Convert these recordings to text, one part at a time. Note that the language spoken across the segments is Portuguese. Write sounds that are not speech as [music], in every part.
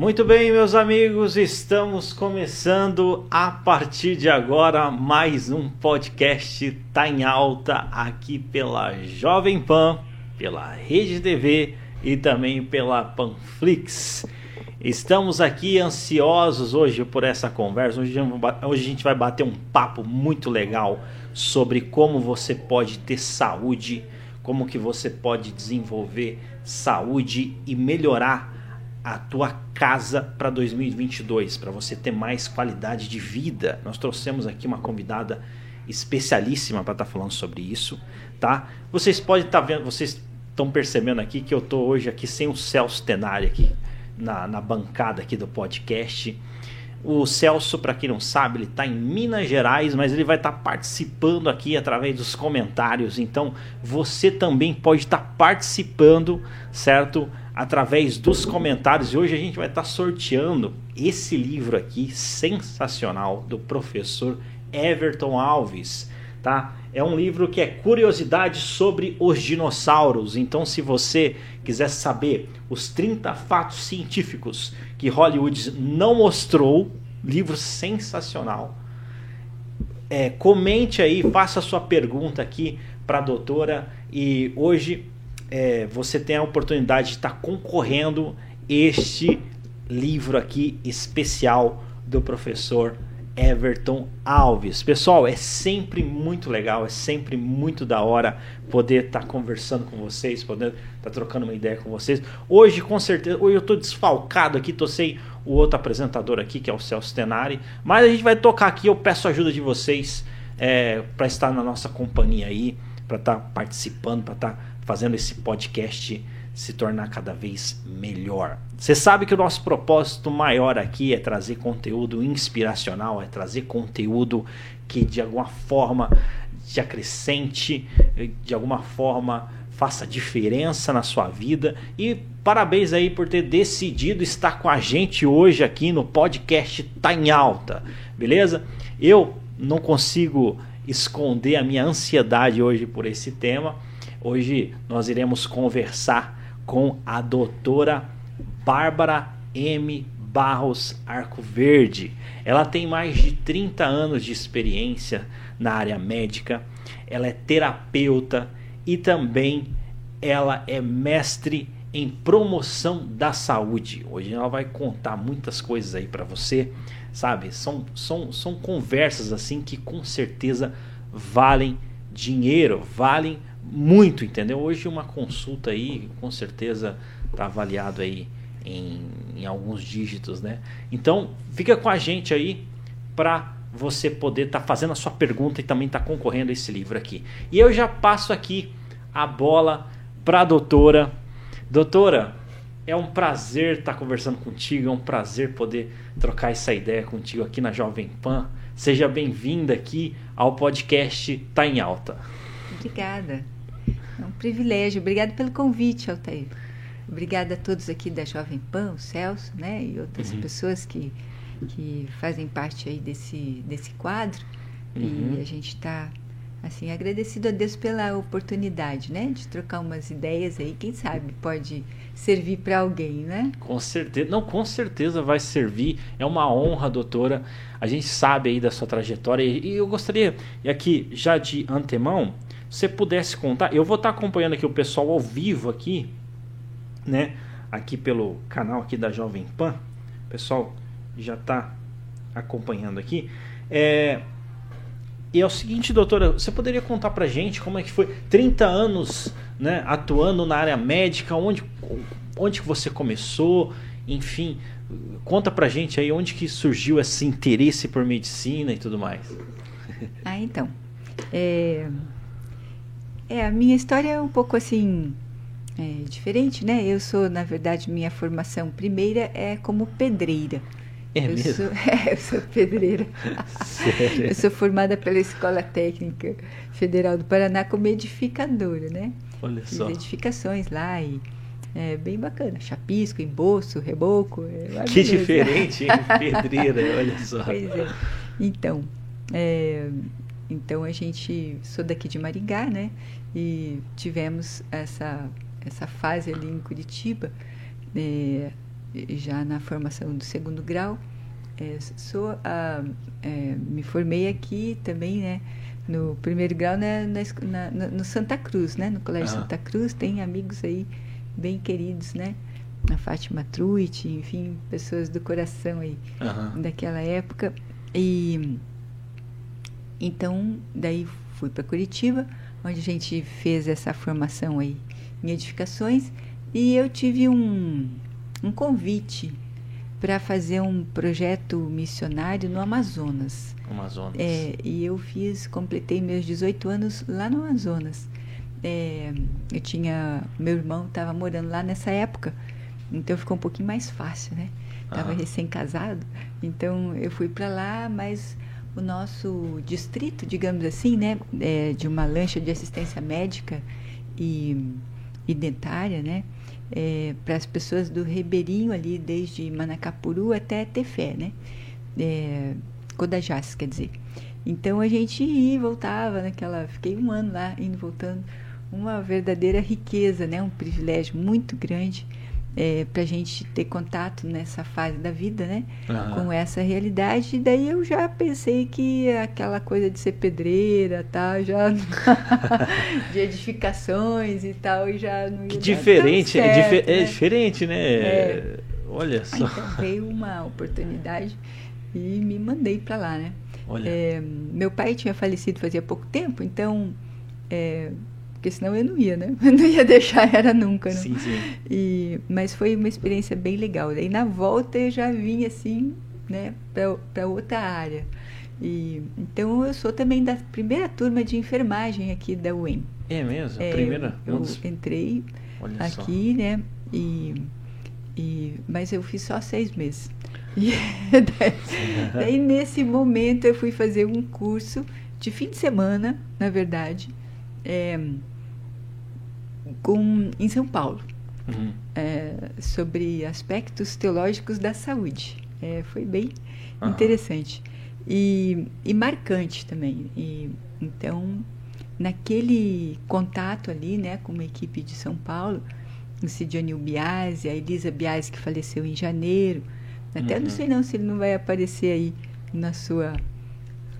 Muito bem, meus amigos, estamos começando a partir de agora mais um podcast Tá em Alta aqui pela Jovem Pan, pela Rede TV e também pela Panflix. Estamos aqui ansiosos hoje por essa conversa. Hoje, hoje a gente vai bater um papo muito legal sobre como você pode ter saúde, como que você pode desenvolver saúde e melhorar a tua casa para 2022, para você ter mais qualidade de vida. Nós trouxemos aqui uma convidada especialíssima para estar tá falando sobre isso, tá? Vocês podem estar tá vendo, vocês estão percebendo aqui que eu estou hoje aqui sem o Celso Tenari aqui na, na bancada aqui do podcast. O Celso, para quem não sabe, ele está em Minas Gerais, mas ele vai estar tá participando aqui através dos comentários. Então, você também pode estar tá participando, certo? Através dos comentários. E hoje a gente vai estar sorteando esse livro aqui, sensacional, do professor Everton Alves, tá? É um livro que é curiosidade sobre os dinossauros. Então, se você quiser saber os 30 fatos científicos que Hollywood não mostrou, livro sensacional. É, comente aí, faça sua pergunta aqui para a doutora. E hoje é, você tem a oportunidade de estar concorrendo este livro aqui especial do professor Everton Alves. Pessoal, é sempre muito legal, é sempre muito da hora poder estar tá conversando com vocês, poder estar tá trocando uma ideia com vocês. Hoje, com certeza, hoje eu estou desfalcado aqui, tô sem o outro apresentador aqui, que é o Celso Tenari, mas a gente vai tocar aqui, eu peço ajuda de vocês é, para estar na nossa companhia aí, para estar tá participando, para estar tá fazendo esse podcast se tornar cada vez melhor. Você sabe que o nosso propósito maior aqui é trazer conteúdo inspiracional, é trazer conteúdo que de alguma forma te acrescente, de alguma forma faça diferença na sua vida. E parabéns aí por ter decidido estar com a gente hoje aqui no podcast Tá em Alta, beleza? Eu não consigo esconder a minha ansiedade hoje por esse tema. Hoje nós iremos conversar com a doutora Bárbara M. Barros Arco Verde. Ela tem mais de 30 anos de experiência na área médica, ela é terapeuta e também ela é mestre em promoção da saúde. Hoje ela vai contar muitas coisas aí para você, sabe? São, são, são conversas assim que com certeza valem dinheiro, valem muito, entendeu? Hoje uma consulta aí, com certeza está avaliado aí em, em, alguns dígitos, né? Então, fica com a gente aí para você poder estar tá fazendo a sua pergunta e também estar tá concorrendo a esse livro aqui. E eu já passo aqui a bola para a doutora. Doutora, é um prazer estar tá conversando contigo, é um prazer poder trocar essa ideia contigo aqui na Jovem Pan. Seja bem-vinda aqui ao podcast Tá em Alta. Obrigada. É um privilégio. Obrigada pelo convite, Altair. Obrigada a todos aqui da Jovem Pan, o Celso, né, e outras uhum. pessoas que, que fazem parte aí desse, desse quadro. Uhum. E a gente está assim agradecido a Deus pela oportunidade, né, de trocar umas ideias aí. Quem sabe pode servir para alguém, né? Com certeza, não, com certeza vai servir. É uma honra, doutora. A gente sabe aí da sua trajetória e eu gostaria, e aqui já de antemão você pudesse contar, eu vou estar acompanhando aqui o pessoal ao vivo aqui, né? Aqui pelo canal aqui da Jovem Pan, o pessoal já está acompanhando aqui. É, e é o seguinte, doutora, você poderia contar pra gente como é que foi 30 anos né, atuando na área médica, onde, onde que você começou, enfim, conta pra gente aí onde que surgiu esse interesse por medicina e tudo mais. Ah, então. É, é, a minha história é um pouco assim é, diferente, né? Eu sou, na verdade, minha formação primeira é como pedreira. É eu mesmo? Sou, [laughs] é, eu sou pedreira. Sério? Eu sou formada pela Escola Técnica Federal do Paraná como edificadora, né? Olha Fiz só. edificações lá e é bem bacana. Chapisco, embolso, reboco. É que diferente, hein? [laughs] Pedreira, olha só. Pois é. Então, é, então a gente sou daqui de Maringá, né? E tivemos essa essa fase ali em Curitiba, é, já na formação do segundo grau. É, sou a, é, me formei aqui também, né? No primeiro grau né, na, na, no Santa Cruz, né? No Colégio Santa Cruz tem amigos aí bem queridos, né? A Fátima Truit, enfim, pessoas do coração aí daquela época. E então daí fui para Curitiba, onde a gente fez essa formação aí em edificações e eu tive um, um convite para fazer um projeto missionário no Amazonas. Amazonas. É, e eu fiz, completei meus 18 anos lá no Amazonas. É, eu tinha, meu irmão estava morando lá nessa época, então ficou um pouquinho mais fácil, né? Estava recém-casado, então eu fui para lá, mas o nosso distrito, digamos assim, né, é, de uma lancha de assistência médica e, e dentária, né, é, para as pessoas do Ribeirinho ali, desde Manacapuru até Tefé, né, é, Codajás, quer dizer. Então a gente ia e voltava naquela, fiquei um ano lá indo voltando, uma verdadeira riqueza, né, um privilégio muito grande é, para a gente ter contato nessa fase da vida, né? Uhum. Com essa realidade. E daí eu já pensei que aquela coisa de ser pedreira, tal, já [laughs] de edificações e tal, e já não ia que diferente, certo, é, dif né? é, diferente, né? É. Olha só. Então veio uma oportunidade e me mandei para lá, né? Olha. É, meu pai tinha falecido fazia pouco tempo, então é, porque senão eu não ia, né? [laughs] Eu não ia deixar era nunca, né? Sim, sim. E, mas foi uma experiência bem legal. Daí na volta eu já vim assim, né, para outra área. E, então eu sou também da primeira turma de enfermagem aqui da UEM. É mesmo? É, primeira? Eu, eu entrei Olha aqui, só. né? E, e, mas eu fiz só seis meses. E daí, [laughs] daí nesse momento eu fui fazer um curso de fim de semana, na verdade, é, com, em São Paulo, Uhum. é, sobre aspectos teológicos da saúde. É, foi bem Aham. interessante e, e marcante também. E, então, naquele contato ali, né, com uma equipe de São Paulo, o Sidionil Biasi, a Elisa Biasi, que faleceu em janeiro. Até Uhum. não sei não se ele não vai aparecer aí na sua,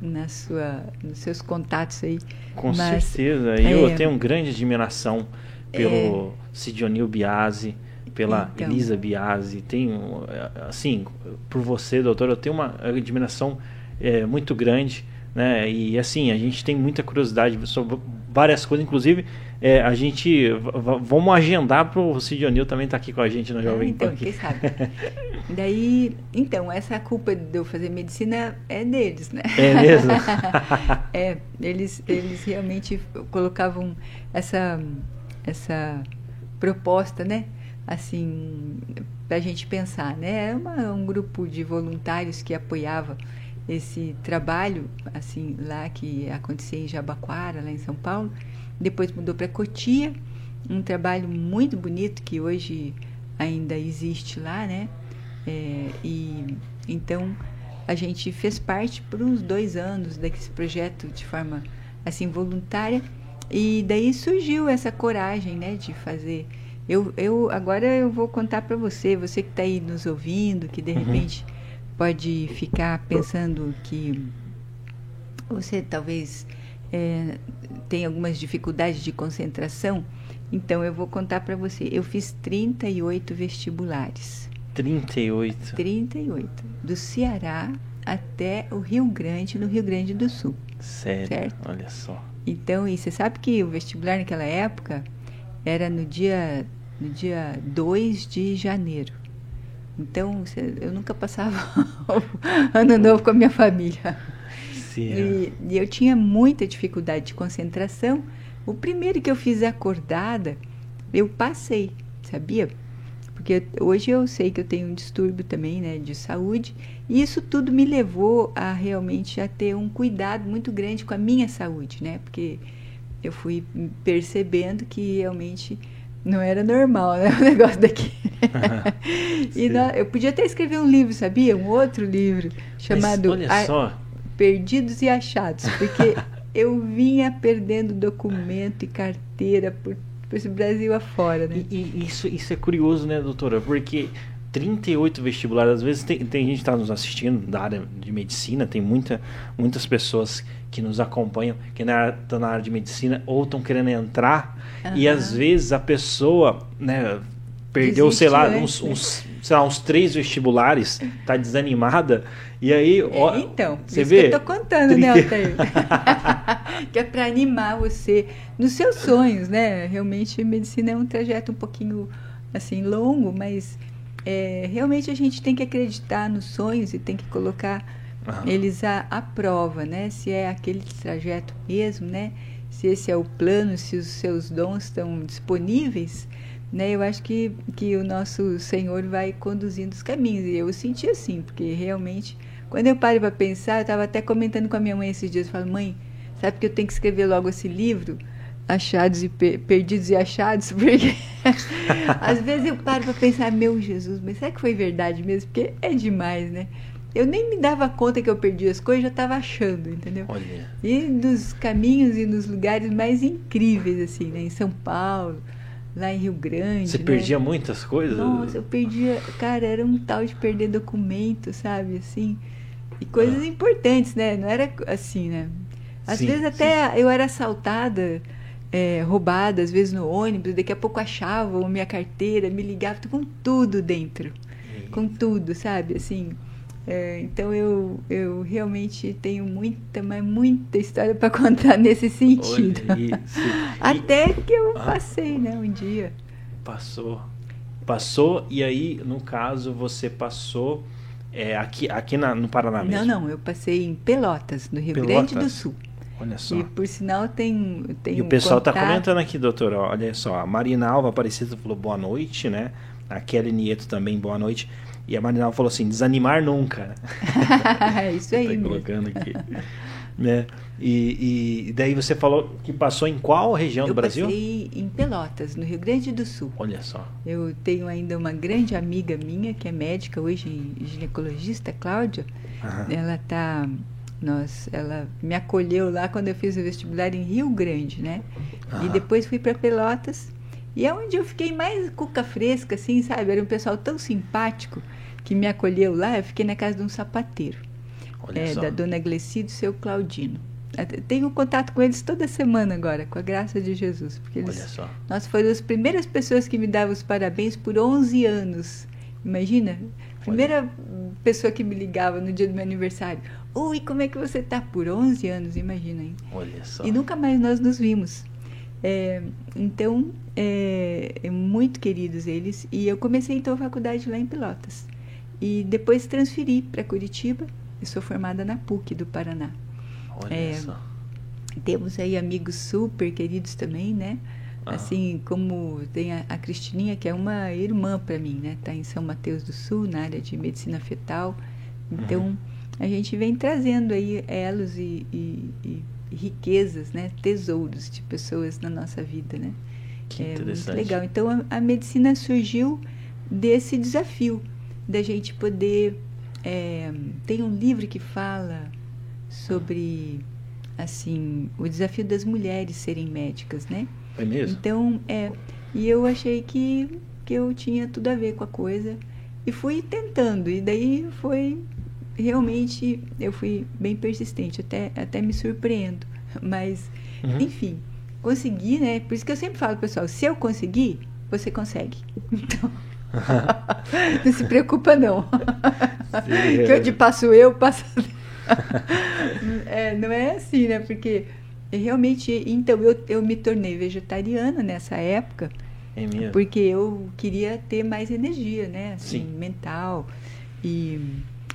na sua, nos seus contatos aí. Com Mas, certeza. E eu é, tenho grande admiração pelo Sidionil Biasi, pela Então. Elisa Biasi. Tenho, eh, assim, por você, doutor, eu tenho uma admiração eh, muito grande. Né? E assim, a gente tem muita curiosidade sobre várias coisas, inclusive eh, a gente vamos agendar para o Sidionil também estar aqui com a gente na Ah, Jovem Pan. então, quem sabe. [laughs] Daí, então, essa culpa de eu fazer medicina é deles, né? É mesmo? [laughs] é, eles, eles realmente colocavam essa, essa proposta, né? Assim, para a gente pensar, né? Era uma, um grupo de voluntários que apoiava esse trabalho, assim, lá que acontecia em Jabaquara, lá em São Paulo. Depois mudou para Cotia, um trabalho muito bonito que hoje ainda existe lá, né? É, e então a gente fez parte por uns dois anos desse projeto de forma assim voluntária e daí surgiu essa coragem, né, de fazer. Eu, eu agora eu vou contar para você, você que está aí nos ouvindo, que de Uhum. repente pode ficar pensando que você talvez é, tem algumas dificuldades de concentração. Então eu vou contar para você. Eu fiz 38 vestibulares. 38. 38. Do Ceará até o Rio Grande, no Rio Grande do Sul. Sério, Certo. olha só. Então, e você sabe que o vestibular naquela época era no dia, no dia 2 de janeiro. Então, eu nunca passava [laughs] ano novo com a minha família. Sim. E, e eu tinha muita dificuldade de concentração. O primeiro que eu fiz acordada, eu passei, sabia? Porque hoje eu sei que eu tenho um distúrbio também, né, de saúde, e isso tudo me levou a realmente a ter um cuidado muito grande com a minha saúde, né? Porque eu fui percebendo que realmente não era normal, né, [laughs] o negócio daqui. [laughs] e nó- eu podia até escrever um livro, sabia? Um outro livro Mas chamado olha A- só. Perdidos e Achados, porque [laughs] eu vinha perdendo documento e carteira por, por esse Brasil afora, né? E, e isso, isso é curioso, né, doutora? Porque 38 vestibulares. Às vezes tem, tem gente que está nos assistindo da área de medicina, tem muita, muitas pessoas que nos acompanham que estão na, na área de medicina ou estão querendo entrar uhum. e às vezes a pessoa né, perdeu, Desiste sei lá, uns, uns, sei lá, uns três vestibulares, tá desanimada. E aí, ó, é, então, você vê? Que eu tô contando, 30... né, Altair? [laughs] que é para animar você nos seus sonhos, né? Realmente, medicina é um trajeto um pouquinho assim longo, mas é, realmente a gente tem que acreditar nos sonhos e tem que colocar uhum. eles à, à prova, né? Se é aquele trajeto mesmo, né? Se esse é o plano, se os seus dons estão disponíveis, né? Eu acho que, que o nosso Senhor vai conduzindo os caminhos. E eu senti assim, porque realmente, quando eu paro para pensar, eu estava até comentando com a minha mãe esses dias, eu falo, mãe, sabe que eu tenho que escrever logo esse livro? Achados e per perdidos e achados, [laughs] porque [laughs] às vezes eu paro para pensar, meu Jesus, mas será que foi verdade mesmo? Porque é demais, né? Eu nem me dava conta que eu perdi as coisas, já estava achando, entendeu? Olha. E nos caminhos e nos lugares mais incríveis, assim, né? Em São Paulo, lá em Rio Grande. Você né? perdia muitas coisas? Nossa, eu perdia. Cara, era um tal de perder documento, sabe? Assim. E coisas ah. importantes, né? Não era assim, né? Às sim, vezes até sim. eu era assaltada, é, roubada, às vezes no ônibus, daqui a pouco achavam minha carteira, me ligavam com tudo dentro. Com tudo, sabe? Assim. É, então eu, eu realmente tenho muita, mas muita história para [laughs] contar nesse sentido. [laughs] Até que eu ah, passei, né, um dia. Passou. Passou e aí, no caso, você passou é, aqui, aqui na, no Paraná mesmo? Não, não, eu passei em Pelotas, no Rio Pelotas? Grande do Sul. Olha só. E por sinal tem. tem e o pessoal está comentando aqui, doutor. Olha só, a Marina Alva Aparecida falou boa noite, né? A Kelly Nieto também, boa noite. E a Marinal falou assim: desanimar nunca. [laughs] É isso aí. [laughs] tá colocando aqui. Né? E, e, daí você falou que passou em qual região eu do Brasil? Eu passei em Pelotas, no Rio Grande do Sul. Olha só. Eu tenho ainda uma grande amiga minha que é médica hoje, ginecologista, Cláudia. Uhum. Ela tá nós, ela me acolheu lá quando eu fiz o vestibular em Rio Grande, né? Uhum. E depois fui para Pelotas. E é onde eu fiquei mais cuca fresca, assim, sabe? Era um pessoal tão simpático que me acolheu lá, eu fiquei na casa de um sapateiro, é, da dona Gleci do seu Claudino. Tenho contato com eles toda semana agora, com a graça de Jesus. Porque eles, Olha só. Nós foram as primeiras pessoas que me davam os parabéns por 11 anos. Imagina? Primeira Olha. pessoa que me ligava no dia do meu aniversário. Oi, como é que você está? Por 11 anos, imagina. Hein? Olha só. E nunca mais nós nos vimos. É, então, é, é, muito queridos eles. E eu comecei então a faculdade lá em Pelotas. E depois transferi para Curitiba. Eu sou formada na PUC do Paraná. Olha é, só. Temos aí amigos super queridos também, né? Ah. Assim como tem a, a, Cristininha, que é uma irmã para mim, né? Está em São Mateus do Sul, na área de medicina fetal. Então, uhum. a gente vem trazendo aí elos e, e, e, riquezas, né? Tesouros de pessoas na nossa vida, né? Que é interessante. muito legal. Então, a, a medicina surgiu desse desafio da gente poder. É, tem um livro que fala sobre assim o desafio das mulheres serem médicas, né? É mesmo? Então, é. E eu achei que, que eu tinha tudo a ver com a coisa. E fui tentando. E daí foi. Realmente, eu fui bem persistente. Até, até me surpreendo. [laughs] Mas, uhum. enfim, consegui, né? Por isso que eu sempre falo, pessoal: se eu conseguir, você consegue. [laughs] Então. Não se preocupa, não. Sim, que onde passo eu, passo. [laughs] é, não é assim, né? Porque realmente, então eu, eu me tornei vegetariana nessa época. É mesmo? Porque eu queria ter mais energia, né? Assim, Sim. mental e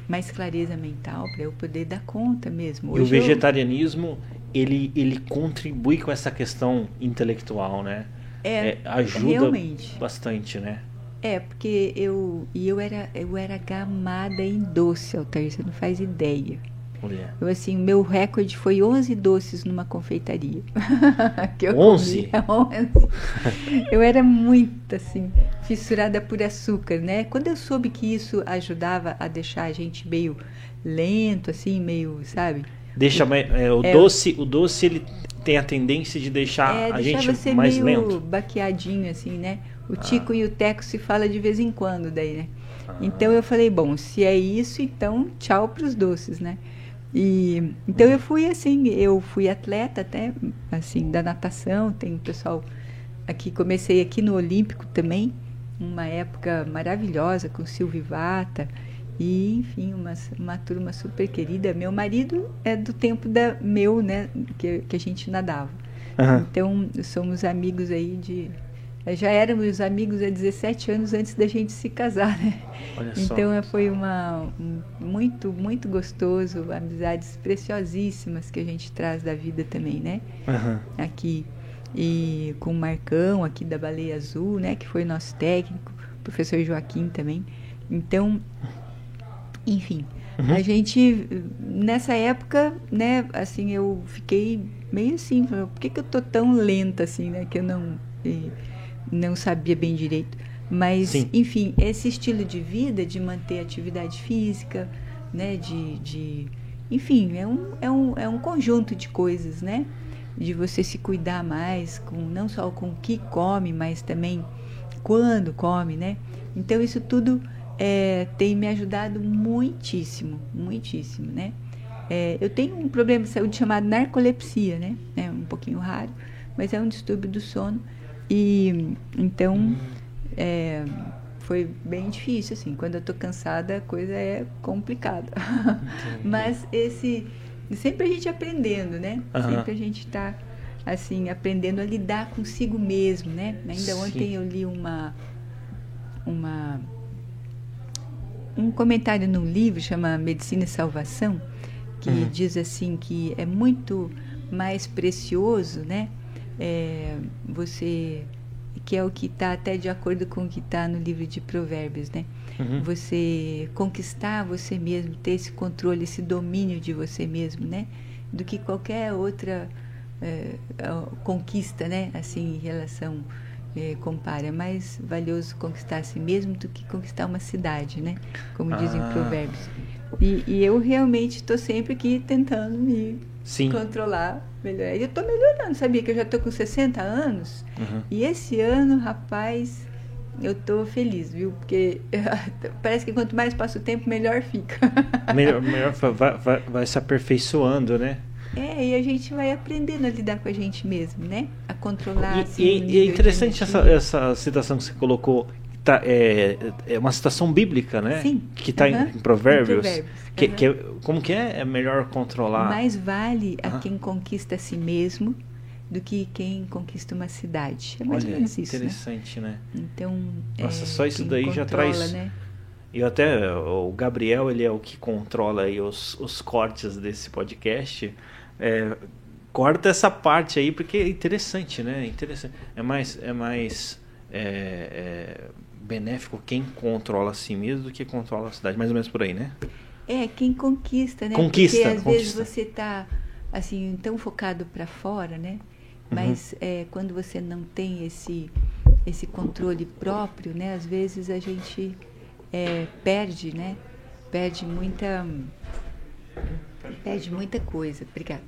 mais clareza mental para eu poder dar conta mesmo. Hoje e o vegetarianismo, eu... ele, ele contribui com essa questão intelectual, né? É, é ajuda realmente. bastante, né? É, porque eu e eu era eu era gamada em doce, Altair, você não faz ideia. Mulher. Eu assim, meu recorde foi 11 doces numa confeitaria. [laughs] que eu 11? Comia, 11. eu era muito assim, fissurada por açúcar, né? Quando eu soube que isso ajudava a deixar a gente meio lento assim, meio, sabe? Deixa é, o é, doce, o doce ele tem a tendência de deixar é, a gente você mais meio lento. baqueadinho assim, né? O Tico ah. e o Teco se fala de vez em quando daí, né? Ah. Então eu falei, bom, se é isso, então tchau para os doces, né? E então eu fui assim, eu fui atleta até assim da natação, tem o pessoal aqui comecei aqui no Olímpico também, uma época maravilhosa com Silvio Vata e enfim uma, uma turma super querida. Meu marido é do tempo da meu, né, que, que a gente nadava. Uhum. Então somos amigos aí de já éramos amigos há 17 anos antes da gente se casar, né? Olha então só. foi uma um, muito muito gostoso, amizades preciosíssimas que a gente traz da vida também, né? Uhum. Aqui e com o Marcão aqui da Baleia Azul, né? Que foi nosso técnico, professor Joaquim também. Então, enfim, uhum. a gente nessa época, né? Assim eu fiquei meio assim, por que, que eu tô tão lenta assim, né? Que eu não e, não sabia bem direito. Mas, Sim. enfim, esse estilo de vida, de manter atividade física, né, de, de enfim, é um, é, um, é um conjunto de coisas, né? De você se cuidar mais, com não só com o que come, mas também quando come, né? Então, isso tudo é, tem me ajudado muitíssimo, muitíssimo, né? É, eu tenho um problema de saúde chamado narcolepsia, né? É um pouquinho raro, mas é um distúrbio do sono e então é, foi bem difícil, assim. Quando eu tô cansada, a coisa é complicada. [laughs] Mas esse. Sempre a gente aprendendo, né? Uhum. Sempre a gente está assim, aprendendo a lidar consigo mesmo, né? Ainda Sim. ontem eu li uma. uma um comentário num livro chama Medicina e Salvação, que uhum. diz assim que é muito mais precioso, né? É, você que é o que está até de acordo com o que está no livro de Provérbios, né? Uhum. Você conquistar você mesmo, ter esse controle, esse domínio de você mesmo, né? Do que qualquer outra é, conquista, né? Assim, em relação é, compara, é mais valioso conquistar a si mesmo do que conquistar uma cidade, né? Como ah. dizem Provérbios. E, e eu realmente estou sempre aqui tentando me Sim. controlar melhor. Eu estou melhorando, sabia que eu já estou com 60 anos uhum. e esse ano, rapaz, eu estou feliz, viu? Porque [laughs] parece que quanto mais passa o tempo, melhor fica. [laughs] melhor, melhor vai, vai, vai se aperfeiçoando, né? É, e a gente vai aprendendo a lidar com a gente mesmo, né? A controlar. E, assim, e, e é interessante essa, essa citação que você colocou, tá, é, é uma citação bíblica, né? Sim. Que está uhum. em, em, Provérbios. Em Provérbios. Que, uhum. que, é, como que é? É melhor controlar. Mais vale a quem conquista a si mesmo do que quem conquista uma cidade. É mais Olha, ou menos isso. Né? Interessante, né? né? Então. Nossa, é, só isso daí já traz. Né? E até o Gabriel, ele é o que controla aí os, os cortes desse podcast. É, corta essa parte aí porque é interessante, né? Interessante. É mais, é mais é, é benéfico quem controla a si mesmo do que controla a cidade, mais ou menos por aí, né? É, quem conquista, né? Conquista, Porque às conquista. vezes você está assim tão focado para fora, né? Mas uhum. é, quando você não tem esse esse controle próprio, né? Às vezes a gente é, perde, né? Perde muita perde muita coisa. Obrigada.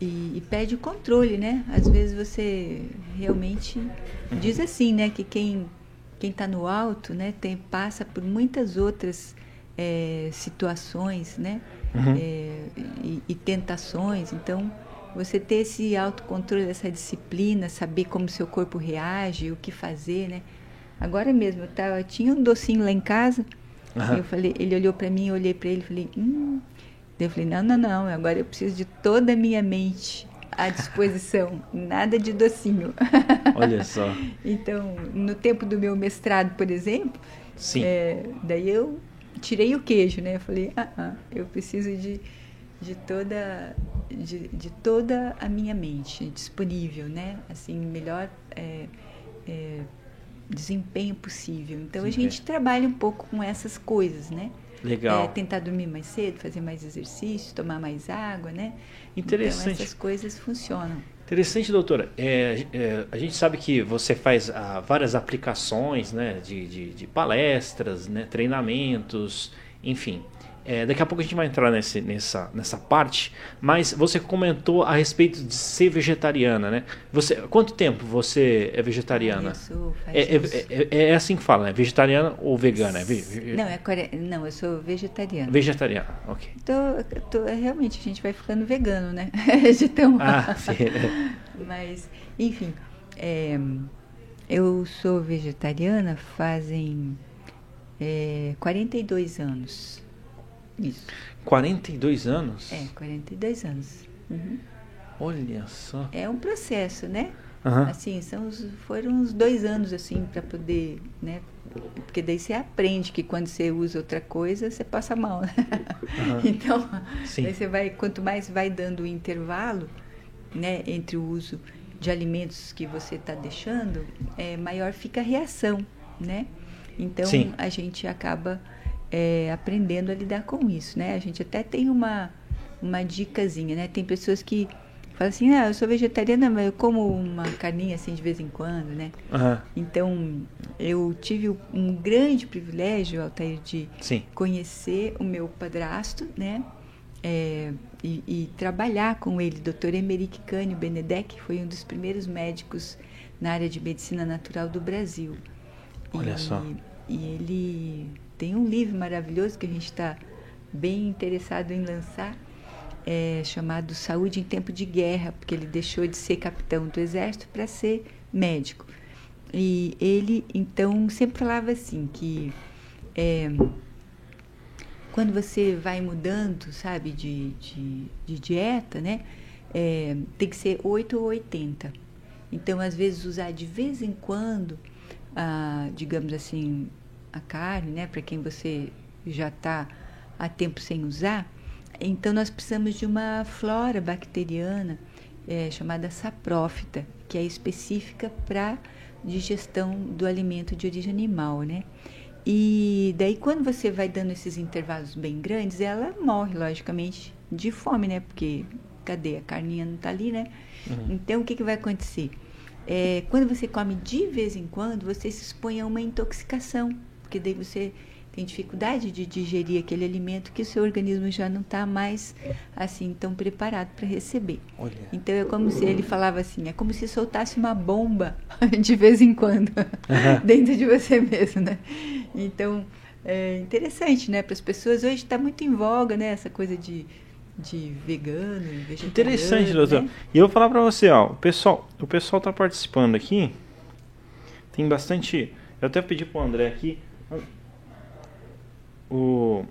E, e perde o controle, né? Às vezes você realmente uhum. diz assim, né? Que quem quem está no alto, né? Tem passa por muitas outras é, situações, né? Uhum. É, e, e, tentações. Então, você ter esse autocontrole, essa disciplina, saber como seu corpo reage, o que fazer, né? Agora mesmo, eu, tava, eu tinha um docinho lá em casa, uhum. eu falei, ele olhou para mim, eu olhei para ele e falei, hum. Eu falei, não, não, não, agora eu preciso de toda a minha mente à disposição, nada de docinho. [laughs] Olha só. então, no tempo do meu mestrado, por exemplo, Sim. É, daí eu tirei o queijo, né? Eu falei, ah, ah eu preciso de, de toda de, de, toda a minha mente disponível, né? Assim, melhor é, é, desempenho possível. Então Sim, a gente é. trabalha um pouco com essas coisas, né? Legal. É, tentar dormir mais cedo, fazer mais exercício, tomar mais água, né? Interessante. Então essas coisas funcionam. Interessante, doutora. É, é, a gente sabe que você faz ah, várias aplicações né, de, de, de, palestras, né, treinamentos, enfim. É, daqui a pouco a gente vai entrar nesse, nessa, nessa parte, mas você comentou a respeito de ser vegetariana, né? Você, quanto tempo você é vegetariana? Eu sou, faz É, uns- é, é- é assim que fala, né? Vegetariana ou vegana? É Não, é core- não, eu sou vegetariana. Vegetariana, ok. Tô, tô- realmente, a gente vai ficando vegano, né? [laughs] De tão... Ah. [laughs] Mas, enfim, é, eu sou vegetariana fazem é, 42 anos. Isso. 42 anos? É, 42 anos. Uhum. Olha só. É um processo, né? Aham. Assim, são os, foram uns dois anos, assim, para poder, né? Porque daí você aprende que quando você usa outra coisa, você passa mal, né? Aham. [laughs] Então, você vai, quanto mais vai dando o intervalo, né, entre o uso de alimentos que você está deixando, é, maior fica a reação, né? Então, Sim. a gente acaba é, aprendendo a lidar com isso, né? A gente até tem uma, uma dicasinha, né? Tem pessoas que falam assim, ah, eu sou vegetariana, mas eu como uma carninha assim de vez em quando, né? Aham. Então, eu tive um grande privilégio, Altair, de Sim. conhecer o meu padrasto, né? É, e, e trabalhar com ele, Dr. Emerick Cânio Benedek, foi um dos primeiros médicos na área de medicina natural do Brasil. Olha e, só. E ele tem um livro maravilhoso que a gente está bem interessado em lançar, é, chamado Saúde em Tempo de Guerra, porque ele deixou de ser capitão do exército para ser médico. E ele, então, sempre falava assim, que é, quando você vai mudando, sabe, de, de, de dieta, né, é, tem que ser 8 ou 80. Então, às vezes, usar de vez em quando, a, digamos assim, a carne, né, para quem você já está há tempo sem usar, então nós precisamos de uma flora bacteriana é, chamada saprófita, que é específica para digestão do alimento de origem animal, né? E daí quando você vai dando esses intervalos bem grandes, ela morre, logicamente, de fome, né? Porque cadê? A carninha não está ali, né? Uhum. Então o que, que vai acontecer? É, quando você come de vez em quando, você se expõe a uma intoxicação, porque daí você tem dificuldade de digerir aquele alimento que o seu organismo já não está mais assim tão preparado para receber. Olha. Então é como se ele falava assim, é como se soltasse uma bomba [laughs] de vez em quando [laughs] dentro de você mesmo, né? Então é interessante, né? Para as pessoas hoje está muito em voga, né? Essa coisa de, de vegano, vegetariano. Interessante, doutor. né? E eu vou falar pra você, ó, o pessoal, o pessoal tá participando aqui. Tem bastante. Eu até pedi pro André aqui. O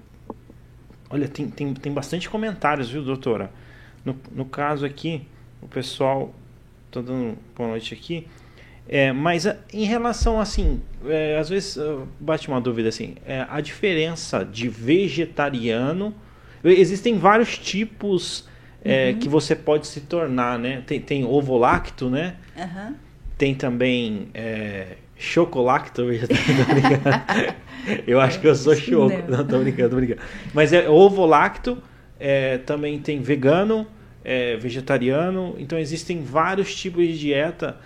Olha, tem, tem, tem bastante comentários, viu, doutora? No, no caso aqui, o pessoal. Tô dando boa noite aqui. É, mas a- em relação assim, é, às vezes ah, bate uma dúvida assim, é, a diferença de vegetariano, existem vários tipos é, que você pode se tornar, né? Tem, tem ovolacto, né? Aham. Tem também é, chocolacto vegetariano. [laughs] Eu acho que eu sou choco. Não. Não, tô brincando, tô brincando. Mas é ovolacto, é, também tem vegano, é, vegetariano. Então existem vários tipos de dieta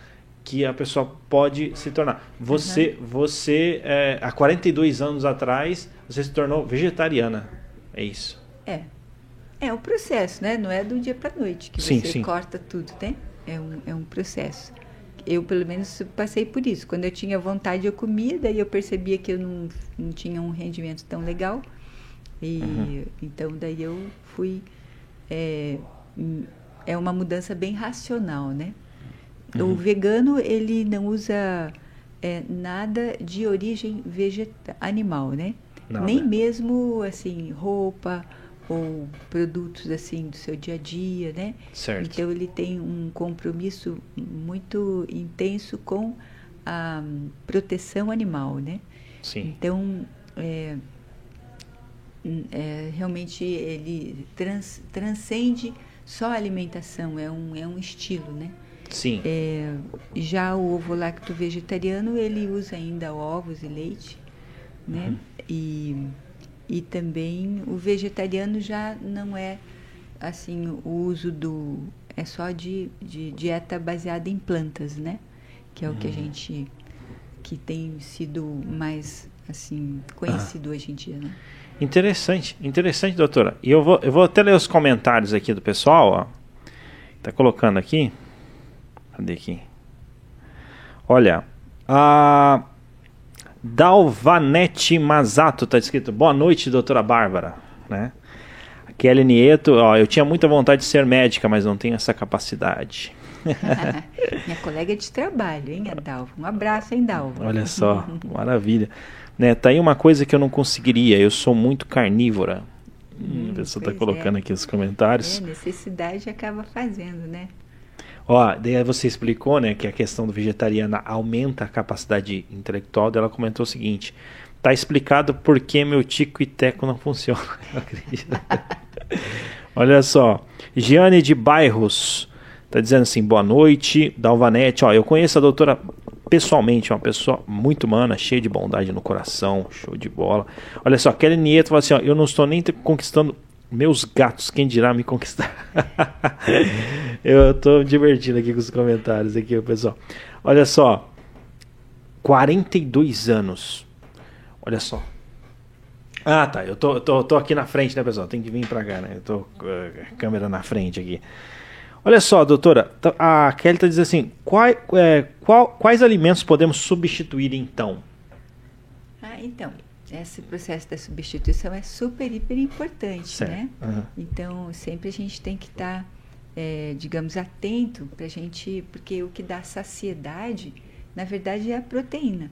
que a pessoa pode se tornar. Você, você é, há 42 anos atrás, você se tornou vegetariana. É isso. É. É um processo, né? Não é do dia para noite que Sim, você sim. corta tudo, né? É um, é um processo. Eu, pelo menos, passei por isso. Quando eu tinha vontade, eu comia, daí eu percebia que eu não, não tinha um rendimento tão legal. E Uhum. então, daí eu fui. É, é uma mudança bem racional, né? Uhum. O vegano, ele não usa é, nada de origem vegeta animal, né? Nada. Nem mesmo, assim, roupa ou produtos, assim, do seu dia a dia, né? Certo. Então, ele tem um compromisso muito intenso com a hum, proteção animal, né? Sim. Então, é, hum, é, realmente ele trans- transcende só a alimentação, é um, é um estilo, né? Sim. É, já o ovo lacto vegetariano, ele usa ainda ovos e leite, né? Uhum. E, e também o vegetariano já não é assim o uso do é só de, de dieta baseada em plantas, né? Que é o que a Uhum. gente que tem sido mais assim conhecido ah. hoje em dia, né? Interessante, interessante, doutora. E eu vou, eu vou até ler os comentários aqui do pessoal, ó. Tá colocando aqui. Cadê aqui? Olha, a Dalvanete Mazato tá escrito: "Boa noite, doutora Bárbara", né? Kelly Nieto, ó, eu tinha muita vontade de ser médica, mas não tenho essa capacidade. [laughs] Minha colega de trabalho, hein, a Dalva. Um abraço, hein, Dalva. Olha [laughs] só, maravilha. Né, tá aí uma coisa que eu não conseguiria. Eu sou muito carnívora. Hum, a pessoa tá colocando é. aqui os comentários. É, necessidade acaba fazendo, né? Ó, daí você explicou, né, que a questão do vegetariana aumenta a capacidade intelectual. Ela comentou o seguinte: tá explicado por que meu tico e teco não funcionam. [laughs] Olha só, Giane de Bairros tá dizendo assim: boa noite, Dalvanete. Ó, eu conheço a doutora pessoalmente, uma pessoa muito humana, cheia de bondade no coração, show de bola. Olha só, Kelly Nieto fala assim: ó, eu não estou nem conquistando meus gatos, quem dirá me conquistar? [laughs] eu estou divertindo aqui com os comentários aqui, pessoal. Olha só, 42 anos. Olha só. Ah, tá. Eu tô, tô, tô aqui na frente, né, pessoal? Tem que vir pra cá, né? Eu tô a câmera na frente aqui. Olha só, doutora, tá, a Kelly está dizendo assim: qual, é, qual, quais alimentos podemos substituir então? Ah, então, esse processo da substituição é super, hiper importante, certo. né? Uhum. Então, sempre a gente tem que estar, tá, é, digamos, atento para a gente, porque o que dá saciedade, na verdade, é a proteína.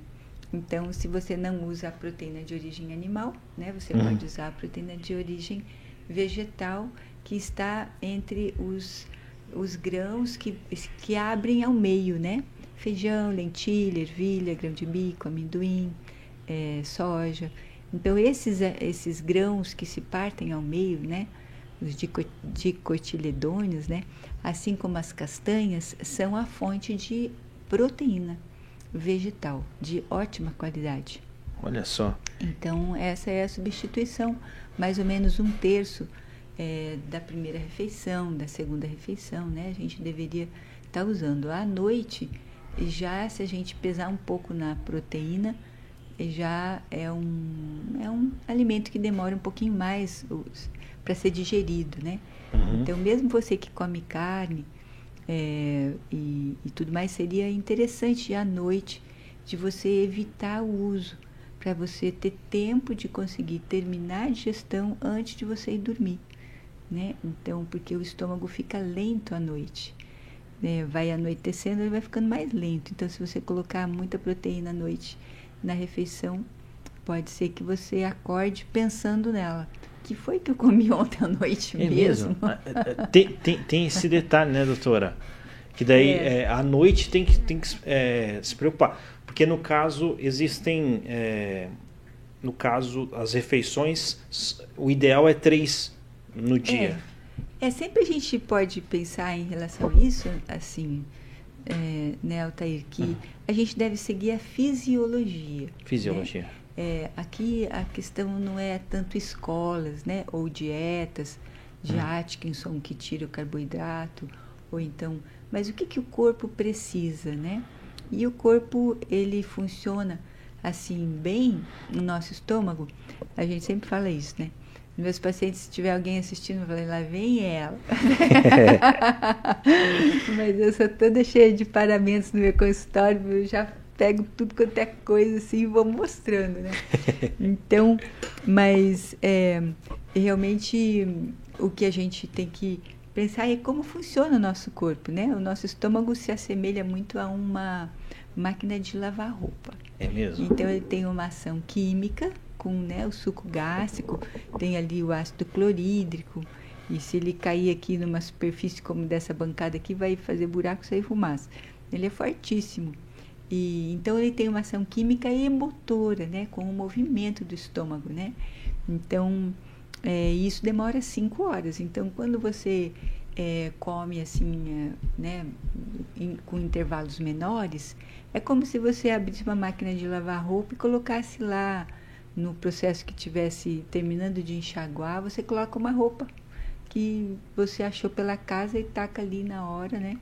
Então, se você não usa a proteína de origem animal, né, você uhum. pode usar a proteína de origem vegetal, que está entre os os grãos que, que abrem ao meio, né? Feijão, lentilha, ervilha, grão de bico, amendoim, é, soja. Então, esses, esses grãos que se partem ao meio, né? Os dicotiledôneos, né? Assim como as castanhas, são a fonte de proteína vegetal de ótima qualidade. Olha só. Então, essa é a substituição. Mais ou menos um terço é, da primeira refeição, da segunda refeição, né? A gente deveria estar tá usando. À noite, já se a gente pesar um pouco na proteína, já é um, é um alimento que demora um pouquinho mais para ser digerido, né? Uhum. Então, mesmo você que come carne é, e, e tudo mais, seria interessante à noite de você evitar o uso para você ter tempo de conseguir terminar a digestão antes de você ir dormir né? Então, porque o estômago fica lento à noite. Né? Vai anoitecendo, ele vai ficando mais lento. Então, se você colocar muita proteína à noite na refeição, pode ser que você acorde pensando nela. Que foi que eu comi [laughs] ontem à noite é mesmo? mesmo? Ah, é, é, tem, tem, tem esse detalhe, né, doutora? Que daí é. É, à noite tem que, tem que é, se preocupar. Porque no caso existem. No caso, as refeições, o ideal é três no dia. É, é, sempre a gente pode pensar em relação a isso, assim, é, né, Altair, que uhum. a gente deve seguir a fisiologia. Fisiologia. Né? É, aqui a questão não é tanto escolas, né, ou dietas de uhum. Atkinson que tira o carboidrato, ou então, mas o que, que o corpo precisa, né? E o corpo ele funciona assim bem no nosso estômago. A gente sempre fala isso, né? Meus pacientes, se tiver alguém assistindo, eu falei, lá vem ela. [laughs] Mas eu sou toda cheia de paramentos no meu consultório, eu já pego tudo quanto é coisa assim e vou mostrando, né? [laughs] Então, mas é, realmente o que a gente tem que pensar é como funciona o nosso corpo, né? O nosso estômago se assemelha muito a uma máquina de lavar roupa. É mesmo? Então ele tem uma ação química com né, o suco gástrico, tem ali o ácido clorídrico, e se ele cair aqui numa superfície como dessa bancada aqui, vai fazer buraco e sair fumaça. Ele é fortíssimo. E, então ele tem uma ação química e motora, né, com o movimento do estômago, né? Então é, isso demora cinco horas. Então quando você é, come assim, é, né, com intervalos menores, é como se você abrisse uma máquina de lavar roupa e colocasse lá no processo que tivesse terminando de enxaguar, você coloca uma roupa que você achou pela casa e taca ali na hora, né?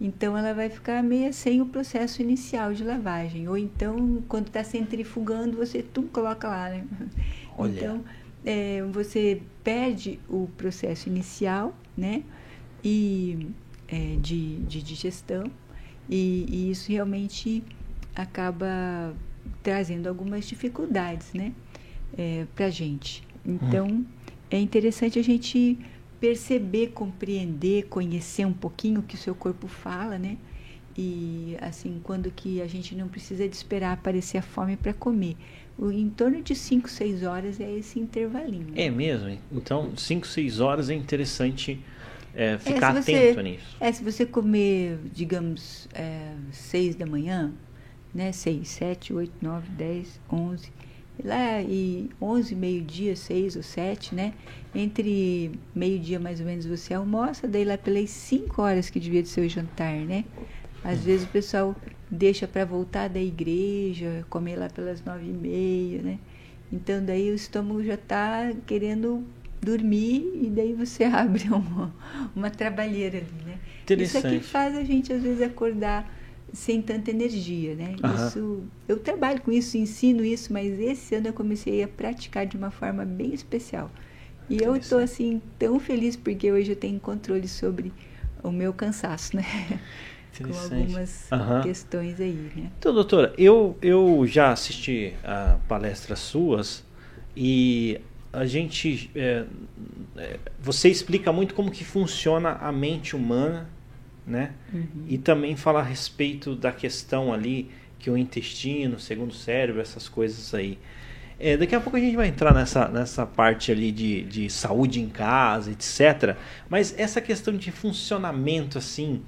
Então ela vai ficar meio sem o processo inicial de lavagem. Ou então, quando está centrifugando, você tum, coloca lá, né? Olha. Então, é, você perde o processo inicial, né? E é, de, de digestão. E, e isso realmente acaba trazendo algumas dificuldades, né? É, para gente. Então, hum. é interessante a gente perceber, compreender, conhecer um pouquinho o que o seu corpo fala, né? E assim, quando que a gente não precisa de esperar aparecer a fome para comer. O, em torno de 5, 6 horas é esse intervalinho. É mesmo? Então, 5, 6 horas é interessante é, ficar é, você, atento nisso. É, se você comer, digamos, 6 é, da manhã, né? 6, 7, 8, 9, 10, 11 lá e 11, meio-dia, 6 ou 7, né? Entre meio-dia mais ou menos você almoça, daí lá pelas 5 horas que devia ser o jantar, né? Às vezes o pessoal deixa para voltar da igreja, comer lá pelas 9 e meia, né? Então daí o estômago já está querendo dormir e daí você [laughs] abre uma, uma trabalheira ali, né? Isso aqui faz a gente às vezes acordar sem tanta energia, né? Uhum. Isso, eu trabalho com isso, ensino isso, mas esse ano eu comecei a praticar de uma forma bem especial. E eu estou assim tão feliz porque hoje eu tenho controle sobre o meu cansaço, né? [laughs] com algumas uhum. questões aí, né? Então, doutora, eu, eu já assisti a palestras suas e a gente é, é, você explica muito como que funciona a mente humana né? Uhum. E também fala a respeito da questão ali que o intestino, segundo o cérebro, essas coisas aí. É, daqui a pouco a gente vai entrar nessa, nessa parte ali de, de saúde em casa, etc. Mas essa questão de funcionamento assim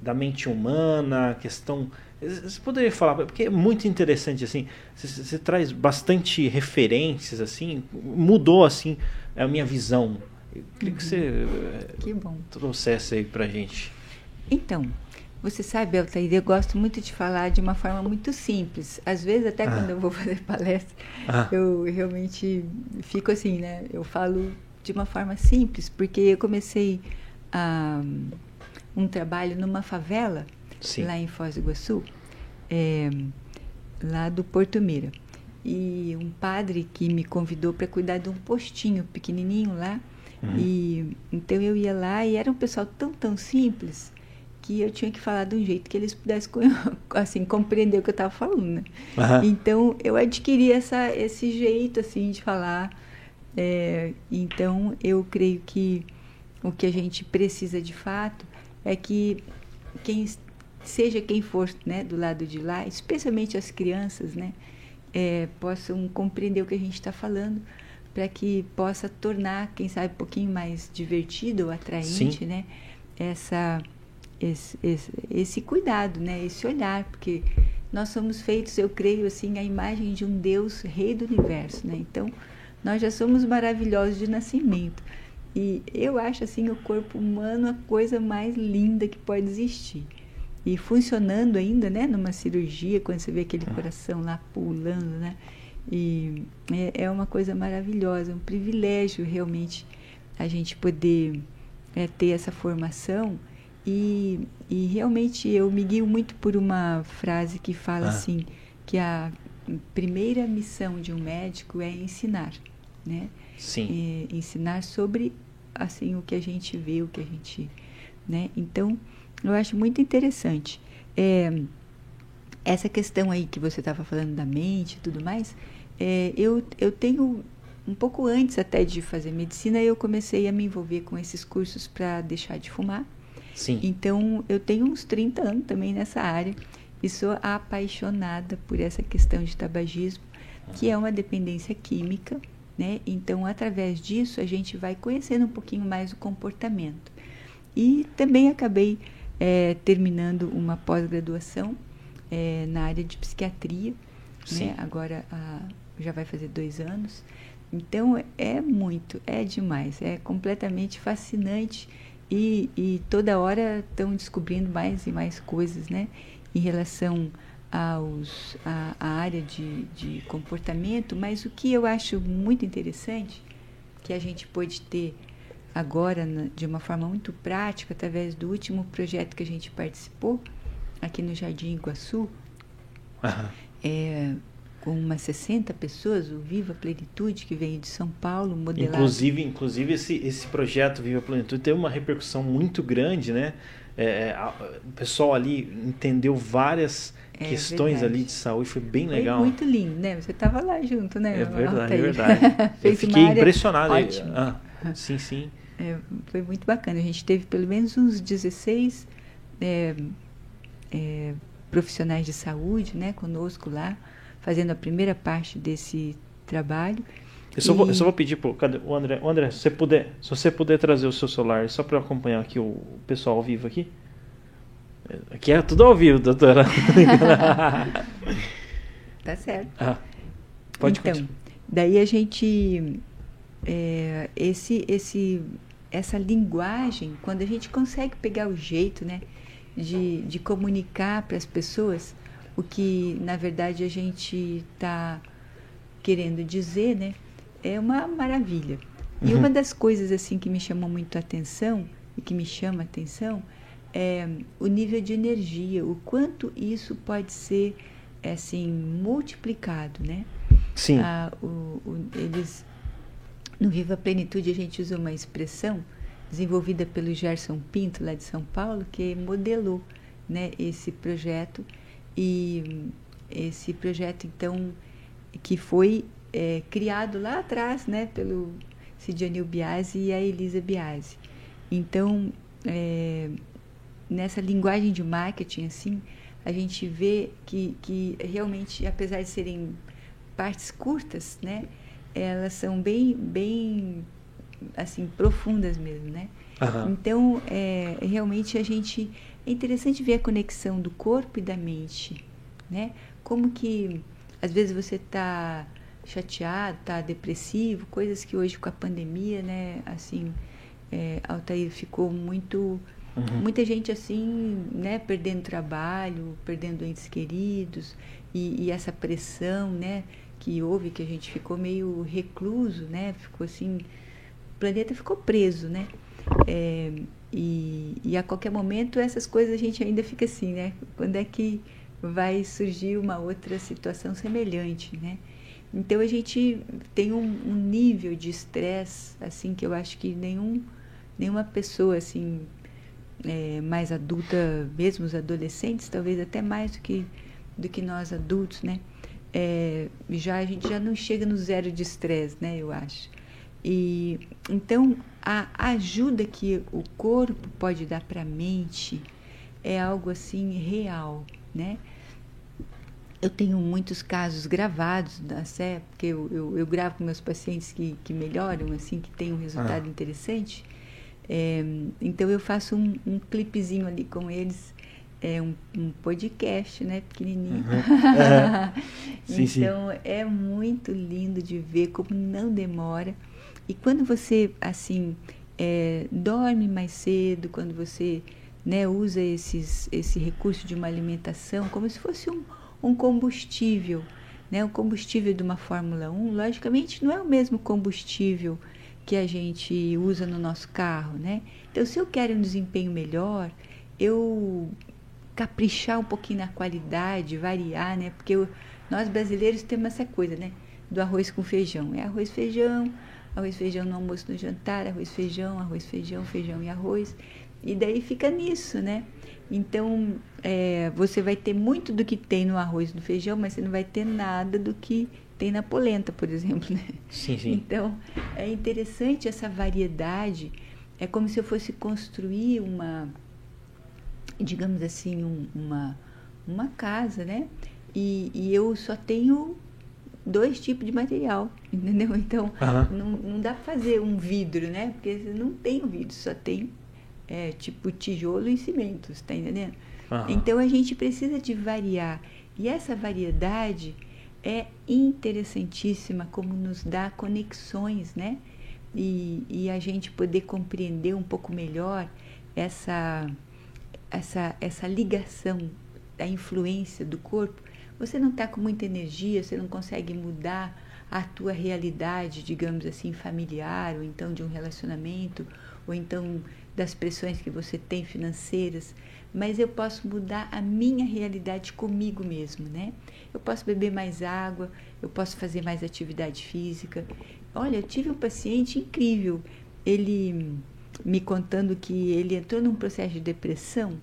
da mente humana, questão você poderia falar porque é muito interessante assim. Você, você traz bastante referências assim, mudou assim a minha visão. Eu queria uhum. que você que trouxesse aí pra gente. Então, você sabe, Altair, eu gosto muito de falar de uma forma muito simples. Às vezes, até ah. quando eu vou fazer [laughs] palestra, ah. eu realmente fico assim, né? Eu falo de uma forma simples, porque eu comecei a, um trabalho numa favela, Sim. lá em Foz do Iguaçu, é, lá do Porto Mira. E um padre que me convidou para cuidar de um postinho pequenininho lá. Uhum. E então eu ia lá e era um pessoal tão, tão simples que eu tinha que falar de um jeito que eles pudessem [laughs] assim compreender o que eu estava falando. Né? Uhum. Então eu adquiri essa, esse jeito assim de falar. É, então eu creio que o que a gente precisa de fato é que quem seja quem for né, do lado de lá, especialmente as crianças, né, é, possam compreender o que a gente está falando para que possa tornar, quem sabe, um pouquinho mais divertido ou atraente, Sim. né, essa esse, esse, esse cuidado, né? esse olhar, porque nós somos feitos, eu creio, assim, a imagem de um Deus, Rei do Universo. Né? Então, nós já somos maravilhosos de nascimento. E eu acho assim o corpo humano a coisa mais linda que pode existir. E funcionando ainda, né, numa cirurgia, quando você vê aquele coração lá pulando, né? E é, é uma coisa maravilhosa, um privilégio realmente a gente poder é, ter essa formação e, e realmente eu me guio muito por uma frase que fala ah. assim, que a primeira missão de um médico é ensinar, né? Sim. É ensinar sobre assim o que a gente vê, o que a gente, né? Então, eu acho muito interessante. É, essa questão aí que você estava falando da mente e tudo mais, é, eu, eu tenho um pouco antes até de fazer medicina, eu comecei a me envolver com esses cursos para deixar de fumar. Sim. Então, eu tenho uns 30 anos também nessa área e sou apaixonada por essa questão de tabagismo, que é uma dependência química, né? Então, através disso, a gente vai conhecendo um pouquinho mais o comportamento. E também acabei é, terminando uma pós-graduação é, na área de psiquiatria, né? Agora a, já vai fazer dois anos. Então, é muito, é demais, é completamente fascinante e, e toda hora estão descobrindo mais e mais coisas, né? Em relação aos, a, a área de, de comportamento, mas o que eu acho muito interessante, que a gente pode ter agora de uma forma muito prática, através do último projeto que a gente participou, aqui no Jardim Iguaçu, uhum. é, com umas 60 pessoas, o Viva Plenitude, que veio de São Paulo, modelado. Inclusive, inclusive esse, esse projeto Viva Plenitude teve uma repercussão muito grande, né? É, a, o pessoal ali entendeu várias é, questões verdade. ali de saúde, foi bem foi legal. muito lindo, né? Você estava lá junto, né? É verdade, é verdade. [laughs] Eu fiquei impressionado. Ah, sim, sim. É, foi muito bacana. A gente teve pelo menos uns 16 é, é, profissionais de saúde né, conosco lá, fazendo a primeira parte desse trabalho. Eu só, e... vou, eu só vou pedir pro cadê, o André, o André, se você puder, se você puder trazer o seu celular só para acompanhar aqui o pessoal ao vivo aqui. Aqui é tudo ao vivo, doutora. [laughs] tá certo. Ah, pode então, continuar. daí a gente é, esse esse essa linguagem, quando a gente consegue pegar o jeito, né, de, de comunicar para as pessoas o que na verdade a gente está querendo dizer, né, é uma maravilha. E uhum. uma das coisas assim que me chamou muito a atenção e que me chama a atenção é o nível de energia, o quanto isso pode ser assim multiplicado, né? Sim. Ah, o, o, eles no Viva Plenitude a gente usa uma expressão desenvolvida pelo Gerson Pinto lá de São Paulo que modelou, né, esse projeto e esse projeto então que foi é, criado lá atrás, né, pelo Sidionil Biasi e a Elisa Biasi. Então, é, nessa linguagem de marketing, assim, a gente vê que, que realmente, apesar de serem partes curtas, né, elas são bem, bem, assim, profundas mesmo, né? Uhum. Então, é, realmente a gente é interessante ver a conexão do corpo e da mente, né? Como que às vezes você está chateado, está depressivo, coisas que hoje com a pandemia, né? Assim, é, Altair ficou muito Uhum. Muita gente assim, né, perdendo trabalho, perdendo entes queridos e, e, essa pressão, né, que houve, que a gente ficou meio recluso, né, ficou assim, o planeta ficou preso, né, é, e, e a qualquer momento essas coisas a gente ainda fica assim, né, quando é que vai surgir uma outra situação semelhante, né? Então a gente tem um, um nível de estresse assim que eu acho que nenhum, nenhuma pessoa assim é, mais adulta, mesmo os adolescentes, talvez até mais do que, do que nós adultos, né? É, já a gente já não chega no zero de estresse, né? Eu acho. E então a ajuda que o corpo pode dar para a mente é algo assim real, né? Eu tenho muitos casos gravados da sé, porque eu, eu, eu, gravo com meus pacientes que, que melhoram, assim, que têm um resultado ah. interessante. É, então eu faço um, um clipezinho ali com eles, é um, um podcast, né, pequenininho. Uhum. [laughs] sim, então sim. é muito lindo de ver como não demora. E quando você assim é, dorme mais cedo, quando você né, usa esses, esse recurso de uma alimentação como se fosse um, um combustível, né, o combustível de uma Fórmula 1, logicamente não é o mesmo combustível que a gente usa no nosso carro, né? Então, se eu quero um desempenho melhor, eu caprichar um pouquinho na qualidade, variar, né? Porque eu, nós brasileiros temos essa coisa, né? Do arroz com feijão. É arroz, feijão, arroz, feijão no almoço, no jantar, arroz, feijão, arroz, feijão, feijão e arroz. E daí fica nisso, né? Então, é, você vai ter muito do que tem no arroz e no feijão, mas você não vai ter nada do que tem na polenta, por exemplo, né? Sim, sim. Então, é interessante essa variedade. É como se eu fosse construir uma, digamos assim, um, uma, uma casa, né? E, e eu só tenho dois tipos de material, [laughs] entendeu? Então, uhum. não, não dá para fazer um vidro, né? Porque não tem um vidro, só tem é, tipo tijolo e cimento, está entendendo? Uhum. Então, a gente precisa de variar. E essa variedade é interessantíssima como nos dá conexões, né? E, e a gente poder compreender um pouco melhor essa, essa, essa ligação da influência do corpo. Você não está com muita energia, você não consegue mudar a tua realidade, digamos assim, familiar, ou então de um relacionamento, ou então das pressões que você tem financeiras, mas eu posso mudar a minha realidade comigo mesmo, né? Eu posso beber mais água, eu posso fazer mais atividade física. Olha, eu tive um paciente incrível, ele me contando que ele entrou num processo de depressão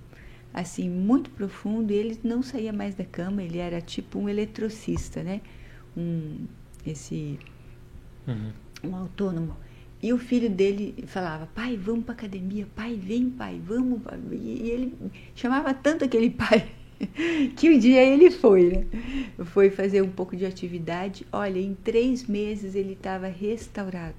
assim muito profundo e ele não saía mais da cama, ele era tipo um eletrocista, né? Um esse uhum. um autônomo. E o filho dele falava: "Pai, vamos para academia, pai, vem, pai, vamos". E ele chamava tanto aquele [laughs] pai que um dia ele foi, né? Foi fazer um pouco de atividade. Olha, em três meses ele estava restaurado.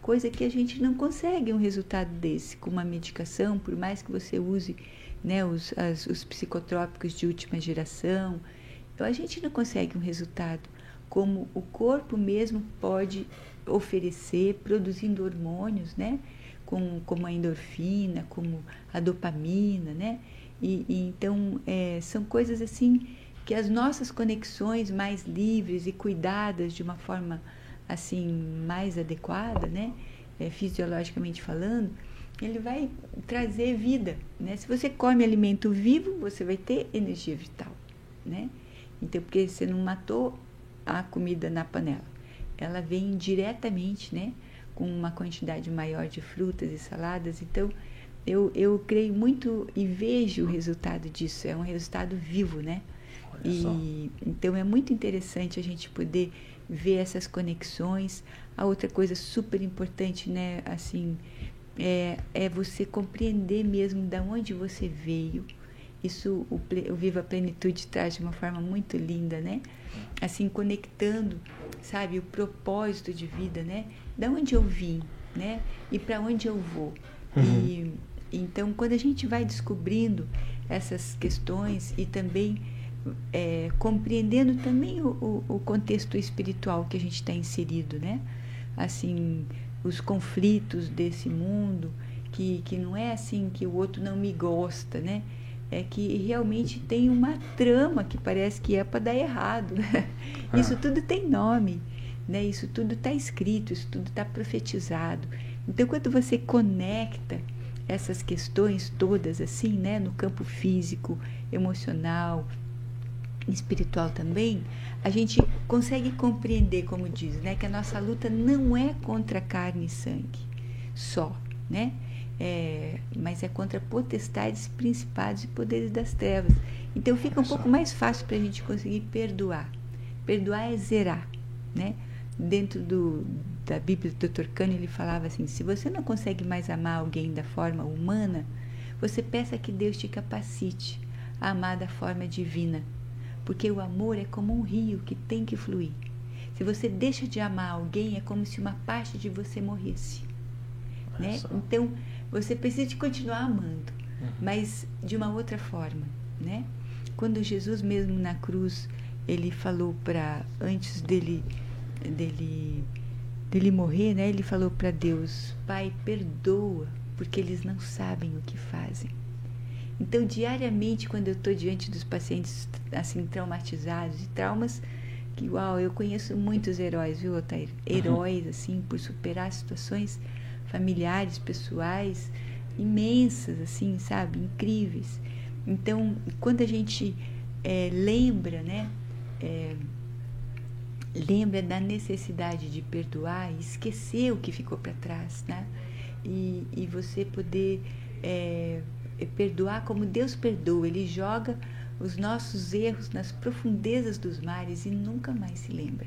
Coisa que a gente não consegue um resultado desse com uma medicação, por mais que você use né, os, as, os psicotrópicos de última geração. Então a gente não consegue um resultado como o corpo mesmo pode oferecer, produzindo hormônios, né? Como, como a endorfina, como a dopamina, né? E, e então é, são coisas assim que as nossas conexões mais livres e cuidadas de uma forma assim mais adequada, né? É, fisiologicamente falando, ele vai trazer vida, né? Se você come alimento vivo, você vai ter energia vital, né? Então, porque você não matou a comida na panela, ela vem diretamente, né? Com uma quantidade maior de frutas e saladas. Então, eu, eu creio muito e vejo o resultado disso. É um resultado vivo, né? E, então, é muito interessante a gente poder ver essas conexões. A outra coisa super importante, né? Assim, é, é você compreender mesmo de onde você veio. Isso o, o Viva a Plenitude traz de uma forma muito linda, né? Assim, conectando, sabe, o propósito de vida, né? Da onde eu vim, né? E para onde eu vou. Uhum. E, então, quando a gente vai descobrindo essas questões e também é, compreendendo também o, o, o, contexto espiritual que a gente está inserido, né? Assim, os conflitos desse mundo, que, que não é assim que o outro não me gosta, né? É que realmente tem uma trama que parece que é para dar errado. Ah. Isso tudo tem nome, né? Isso tudo está escrito, isso tudo está profetizado. Então, quando você conecta essas questões todas assim, né, no campo físico, emocional, espiritual também, a gente consegue compreender, como diz, né, que a nossa luta não é contra carne e sangue só, né? É, mas é contra potestades, principados e poderes das trevas. Então fica um pouco mais fácil para a gente conseguir perdoar. Perdoar é zerar, né? Dentro do, da Bíblia do Dr. Cânio ele falava assim: se você não consegue mais amar alguém da forma humana, você peça que Deus te capacite a amar da forma divina porque o amor é como um rio que tem que fluir. Se você deixa de amar alguém, é como se uma parte de você morresse. Né? Então, você precisa de continuar amando, uhum. mas de uma outra forma. Né? Quando Jesus mesmo na cruz, ele falou para, antes dele, dele, dele morrer, né? ele falou para Deus, Pai, perdoa, porque eles não sabem o que fazem. Então, diariamente, quando eu estou diante dos pacientes assim traumatizados e traumas, que uau, eu conheço muitos heróis, viu, Otair? Heróis, uhum. assim, por superar situações familiares, pessoais, imensas, assim, sabe? Incríveis. Então, quando a gente é, lembra, né? É, lembra da necessidade de perdoar e esquecer o que ficou para trás, né? E, e você poder é perdoar como Deus perdoa. Ele joga os nossos erros nas profundezas dos mares e nunca mais se lembra.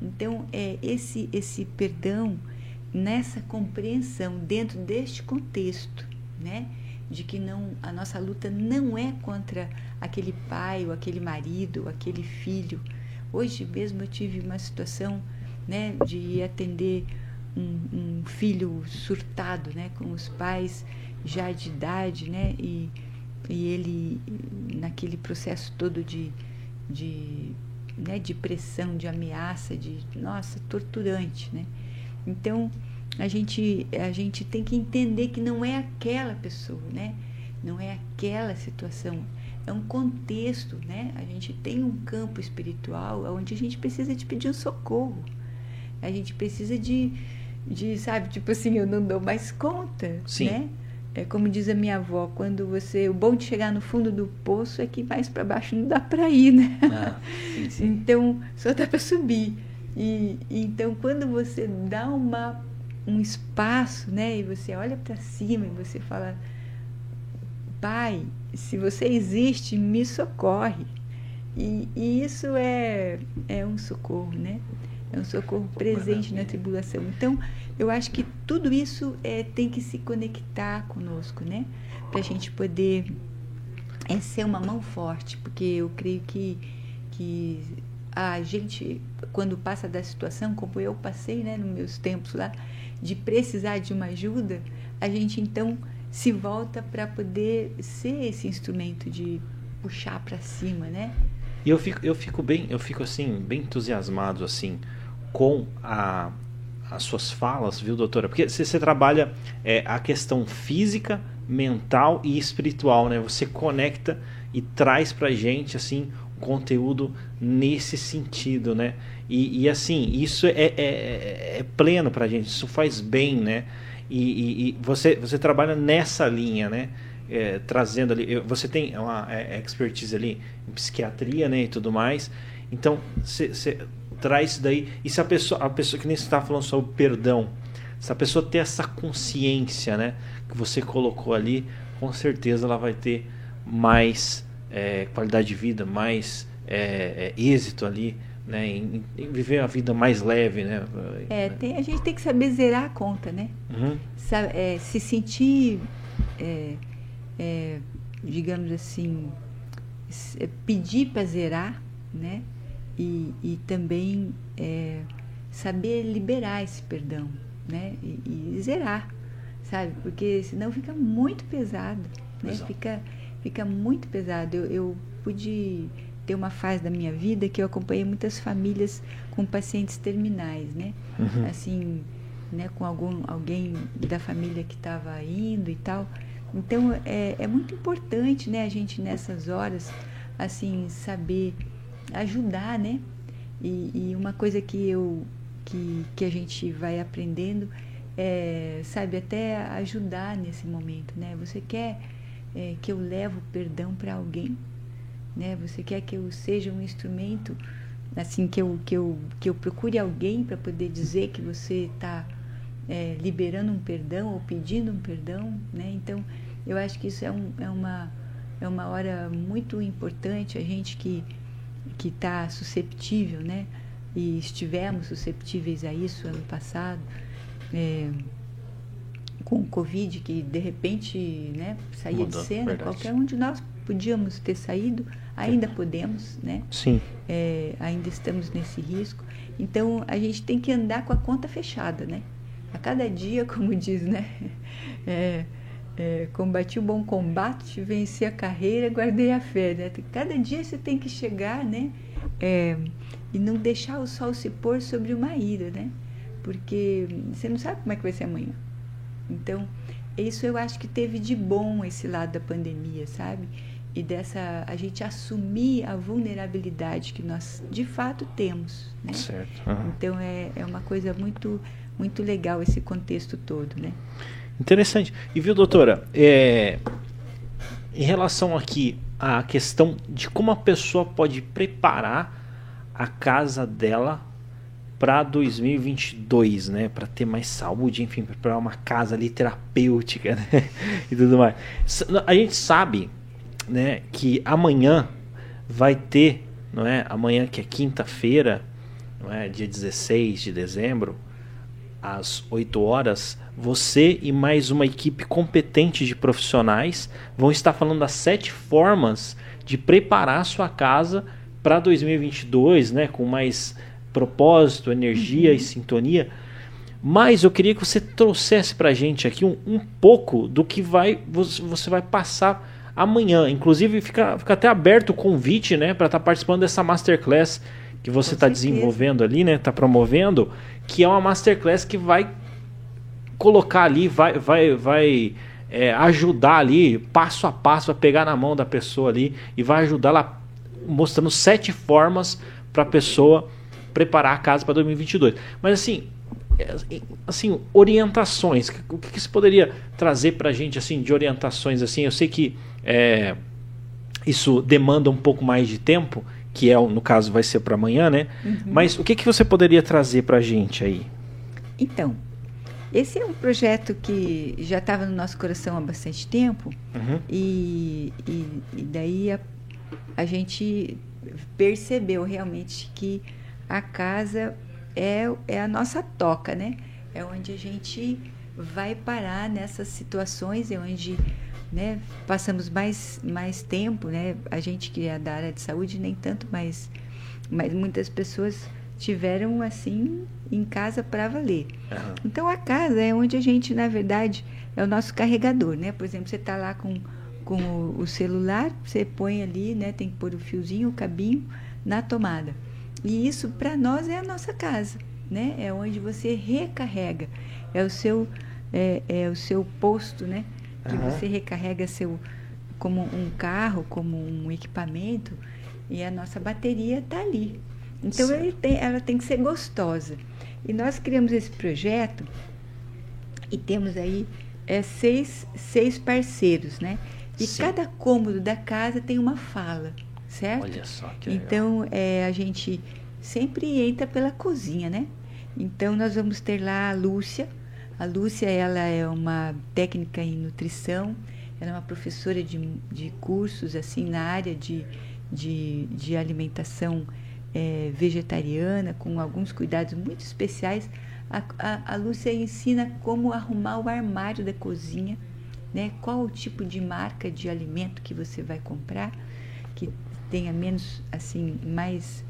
Então, é esse esse perdão nessa compreensão dentro deste contexto, né, de que não a nossa luta não é contra aquele pai ou aquele marido ou aquele filho. Hoje mesmo eu tive uma situação, né, de atender um, um filho surtado, né, com os pais já de idade, né? E, e ele, naquele processo todo de, de, né, de pressão, de ameaça, de, nossa, torturante, né? Então, a gente, a gente tem que entender que não é aquela pessoa, né? Não é aquela situação, é um contexto, né? A gente tem um campo espiritual onde a gente precisa de pedir um socorro, A gente precisa de, de, sabe, tipo assim, eu não dou mais conta, Sim. né? É como diz a minha avó, quando você, o bom de chegar no fundo do poço é que mais para baixo não dá para ir, né? Ah, sim, sim. [laughs] Então, só dá para subir. E então quando você dá uma um espaço, né, e você olha para cima e você fala: "Pai, se você existe, me socorre". E, e isso é é um socorro, né? É um socorro presente na tribulação. Então, eu acho que tudo isso é, tem que se conectar conosco, né? Para a gente poder é, ser uma mão forte, porque eu creio que, que a gente, quando passa da situação, como eu passei, né, nos meus tempos lá, de precisar de uma ajuda, a gente então se volta para poder ser esse instrumento de puxar para cima, né? E eu fico, eu fico bem, eu fico assim, bem entusiasmado assim com a, as suas falas, viu, doutora? Porque você, trabalha é, a questão física, mental e espiritual, né? Você conecta e traz pra gente assim conteúdo nesse sentido, né? E, e assim, isso é, é, é, é pleno pra gente, isso faz bem, né? E, e, e você, você trabalha nessa linha, né? É, trazendo ali, você tem uma é, expertise ali em psiquiatria, né, e tudo mais. Então, você traz isso daí. E se a pessoa, a pessoa que nem você está falando sobre perdão, se a pessoa ter essa consciência, né, que você colocou ali, com certeza ela vai ter mais é, qualidade de vida, mais é, é, êxito ali, né, em, em, viver a vida mais leve, né. É, tem, a gente tem que saber zerar a conta, né? Uhum. Se sentir, digamos assim, pedir para zerar, né? e, e também é, saber liberar esse perdão, né? E, e, zerar, sabe? Porque senão fica muito pesado, né? Fica, fica muito pesado. Eu, eu pude ter uma fase da minha vida que eu acompanhei muitas famílias com pacientes terminais, né? Uhum. Assim, né? Com algum alguém da família que estava indo e tal. Então é, é muito importante, né? A gente nessas horas, assim, saber ajudar, né? E, e, uma coisa que eu que, que a gente vai aprendendo é, sabe, até ajudar nesse momento, né? Você quer é, que eu leve o perdão para alguém, né? Você quer que eu seja um instrumento, assim, que eu que eu que eu procure alguém para poder dizer que você está é, liberando um perdão ou pedindo um perdão, né? Então, eu acho que isso é, um, é uma é uma hora muito importante a gente que que está susceptível, né? E estivemos susceptíveis a isso ano passado, é, com o Covid, que de repente né, saía Mudou, de cena, verdade. qualquer um de nós podíamos ter saído, ainda podemos, né? Sim. É, ainda estamos nesse risco. Então a gente tem que andar com a conta fechada, né? A cada dia, [laughs] como diz, né? É, é, combati o bom combate, venci a carreira, guardei a fé. Né? Cada dia você tem que chegar, né? É, e não deixar o sol se pôr sobre uma ira, né? Porque você não sabe como é que vai ser amanhã. Então, isso eu acho que teve de bom esse lado da pandemia, sabe? E dessa a gente assumir a vulnerabilidade que nós de fato temos, né? Certo. Uhum. Então é, é uma coisa muito muito legal esse contexto todo, né? Interessante. E viu, doutora, é, em relação aqui à questão de como a pessoa pode preparar a casa dela para 2022, né, para ter mais saúde, enfim, preparar uma casa ali terapêutica, [laughs] né, e tudo mais. A gente sabe, né, que amanhã vai ter, não é? Amanhã que é quinta-feira, não é? Dia 16 de dezembro, às 8 horas, você e mais uma equipe competente de profissionais vão estar falando das sete formas de preparar a sua casa para 2022, né, com mais propósito, energia uhum. e sintonia. Mas eu queria que você trouxesse para a gente aqui um, um pouco do que vai você vai passar amanhã. Inclusive, fica, fica até aberto o convite né, para estar tá participando dessa masterclass que você está desenvolvendo ali, né? Está promovendo, que é uma masterclass que vai colocar ali, vai, vai, vai é, ajudar ali, passo a passo, vai pegar na mão da pessoa ali e vai ajudar lá, mostrando sete formas para a pessoa preparar a casa para 2022. Mas assim, é, assim, orientações. O que, que você poderia trazer para a gente assim de orientações assim? Eu sei que é, isso demanda um pouco mais de tempo, que é no caso vai ser para amanhã, né? Uhum. Mas o que, que você poderia trazer para a gente aí? Então, esse é um projeto que já estava no nosso coração há bastante tempo uhum. e, e, e, daí a, a gente percebeu realmente que a casa é, é a nossa toca, né? É onde a gente vai parar nessas situações, é onde né, passamos mais, mais tempo, né? A gente que é da área de saúde nem tanto, mas, mas muitas pessoas tiveram assim em casa para valer. Uhum. Então a casa é onde a gente, na verdade, é o nosso carregador, né? Por exemplo, você está lá com, com o, celular, você põe ali, né? Tem que pôr o fiozinho, o cabinho na tomada. E isso para nós é a nossa casa, né? É onde você recarrega, é o seu é, é o seu posto, né? Que uhum. você recarrega seu como um carro, como um equipamento e a nossa bateria está ali. Então tem, ela tem que ser gostosa. E nós criamos esse projeto e temos aí é, seis, seis parceiros, né? E Sim. cada cômodo da casa tem uma fala certo? Olha só que legal. Então, é, a gente sempre entra pela cozinha, né? Então, nós vamos ter lá a Lúcia. A Lúcia, ela é uma técnica em nutrição, ela é uma professora de, de cursos, assim, na área de, de, de alimentação é, vegetariana, com alguns cuidados muito especiais. A, a, a Lúcia ensina como arrumar o armário da cozinha, né? Qual o tipo de marca de alimento que você vai comprar, que tenha menos assim mais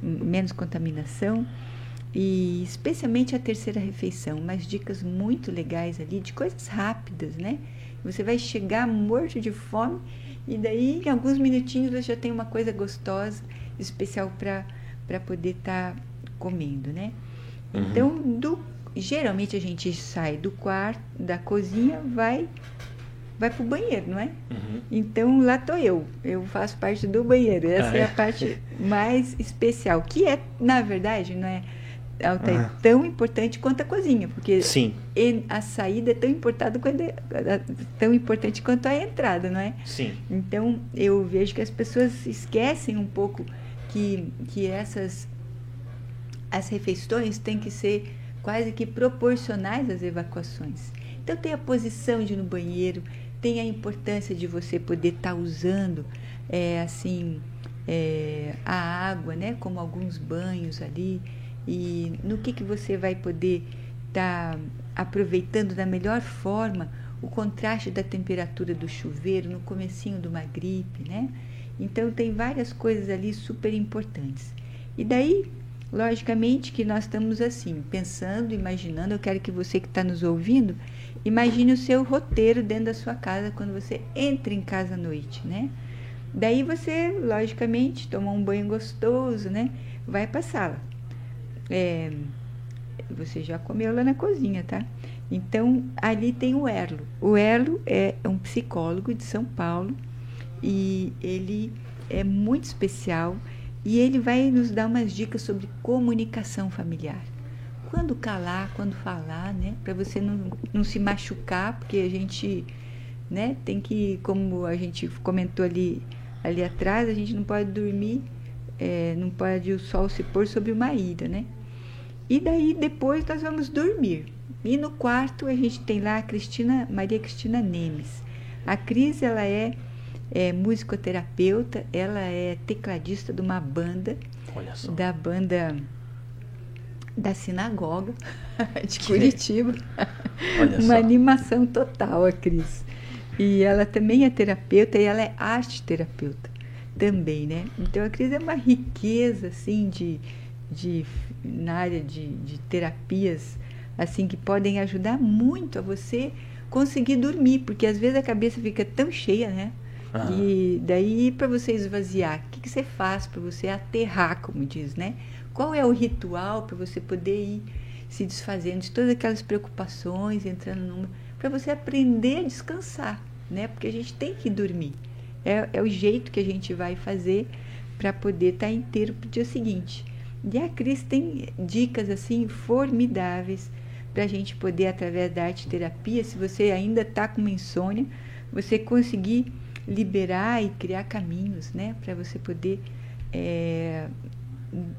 menos contaminação e especialmente a terceira refeição, umas dicas muito legais ali de coisas rápidas, né? Você vai chegar morto de fome e daí em alguns minutinhos você já tem uma coisa gostosa, especial para para poder estar tá comendo, né? Uhum. Então, do, geralmente a gente sai do quarto, da cozinha, vai vai para o banheiro, não é? Uhum. Então lá estou eu, eu faço parte do banheiro. Essa ah, é. é. a parte mais especial, que é, na verdade, não é, Altair, tão importante quanto a cozinha, porque Sim. a saída é tão importante, quanto, tão importante quanto a entrada, não é? Sim. Então eu vejo que as pessoas esquecem um pouco que, que essas as refeições têm que ser quase que proporcionais às evacuações. Então tem a posição de ir no banheiro, tem a importância de você poder estar tá usando é, assim é, a água, né, como alguns banhos ali e no que que você vai poder estar tá aproveitando da melhor forma o contraste da temperatura do chuveiro no comecinho de uma gripe, né? Então tem várias coisas ali super importantes. E daí, logicamente que nós estamos assim, pensando, imaginando, eu quero que você que está nos ouvindo Imagine o seu roteiro dentro da sua casa quando você entra em casa à noite, né? Daí você, logicamente, toma um banho gostoso, né? Vai para a sala. É, você já comeu lá na cozinha, tá? Então, ali tem o Erlo. O Erlo é um psicólogo de São Paulo e ele é muito especial e ele vai nos dar umas dicas sobre comunicação familiar quando calar, quando falar, né? Para você não, não se machucar, porque a gente, né? Tem que, como a gente comentou ali, ali atrás, a gente não pode dormir, é, não pode o sol se pôr sobre uma ilha, né? E daí depois nós vamos dormir. E no quarto a gente tem lá a Cristina, Maria Cristina Nemes. A Cris, ela é, é musicoterapeuta, ela é tecladista de uma banda, da banda da sinagoga [laughs] de Curitiba. Uma animação total, a Cris. E ela também é terapeuta e ela é arte terapeuta também, né? Então a Cris é uma riqueza, assim, de, de, na área de, de terapias, assim, que podem ajudar muito a você conseguir dormir, porque às vezes a cabeça fica tão cheia, né? E daí, para você esvaziar, o que, que você faz para você aterrar, como diz, né? Qual é o ritual para você poder ir se desfazendo de todas aquelas preocupações, entrando numa. para você aprender a descansar, né? Porque a gente tem que dormir. É, é o jeito que a gente vai fazer para poder estar tá inteiro para o dia seguinte. E a Cris tem dicas assim formidáveis para a gente poder, através da arte terapia, se você ainda está com uma insônia, você conseguir liberar e criar caminhos, né, para você poder é,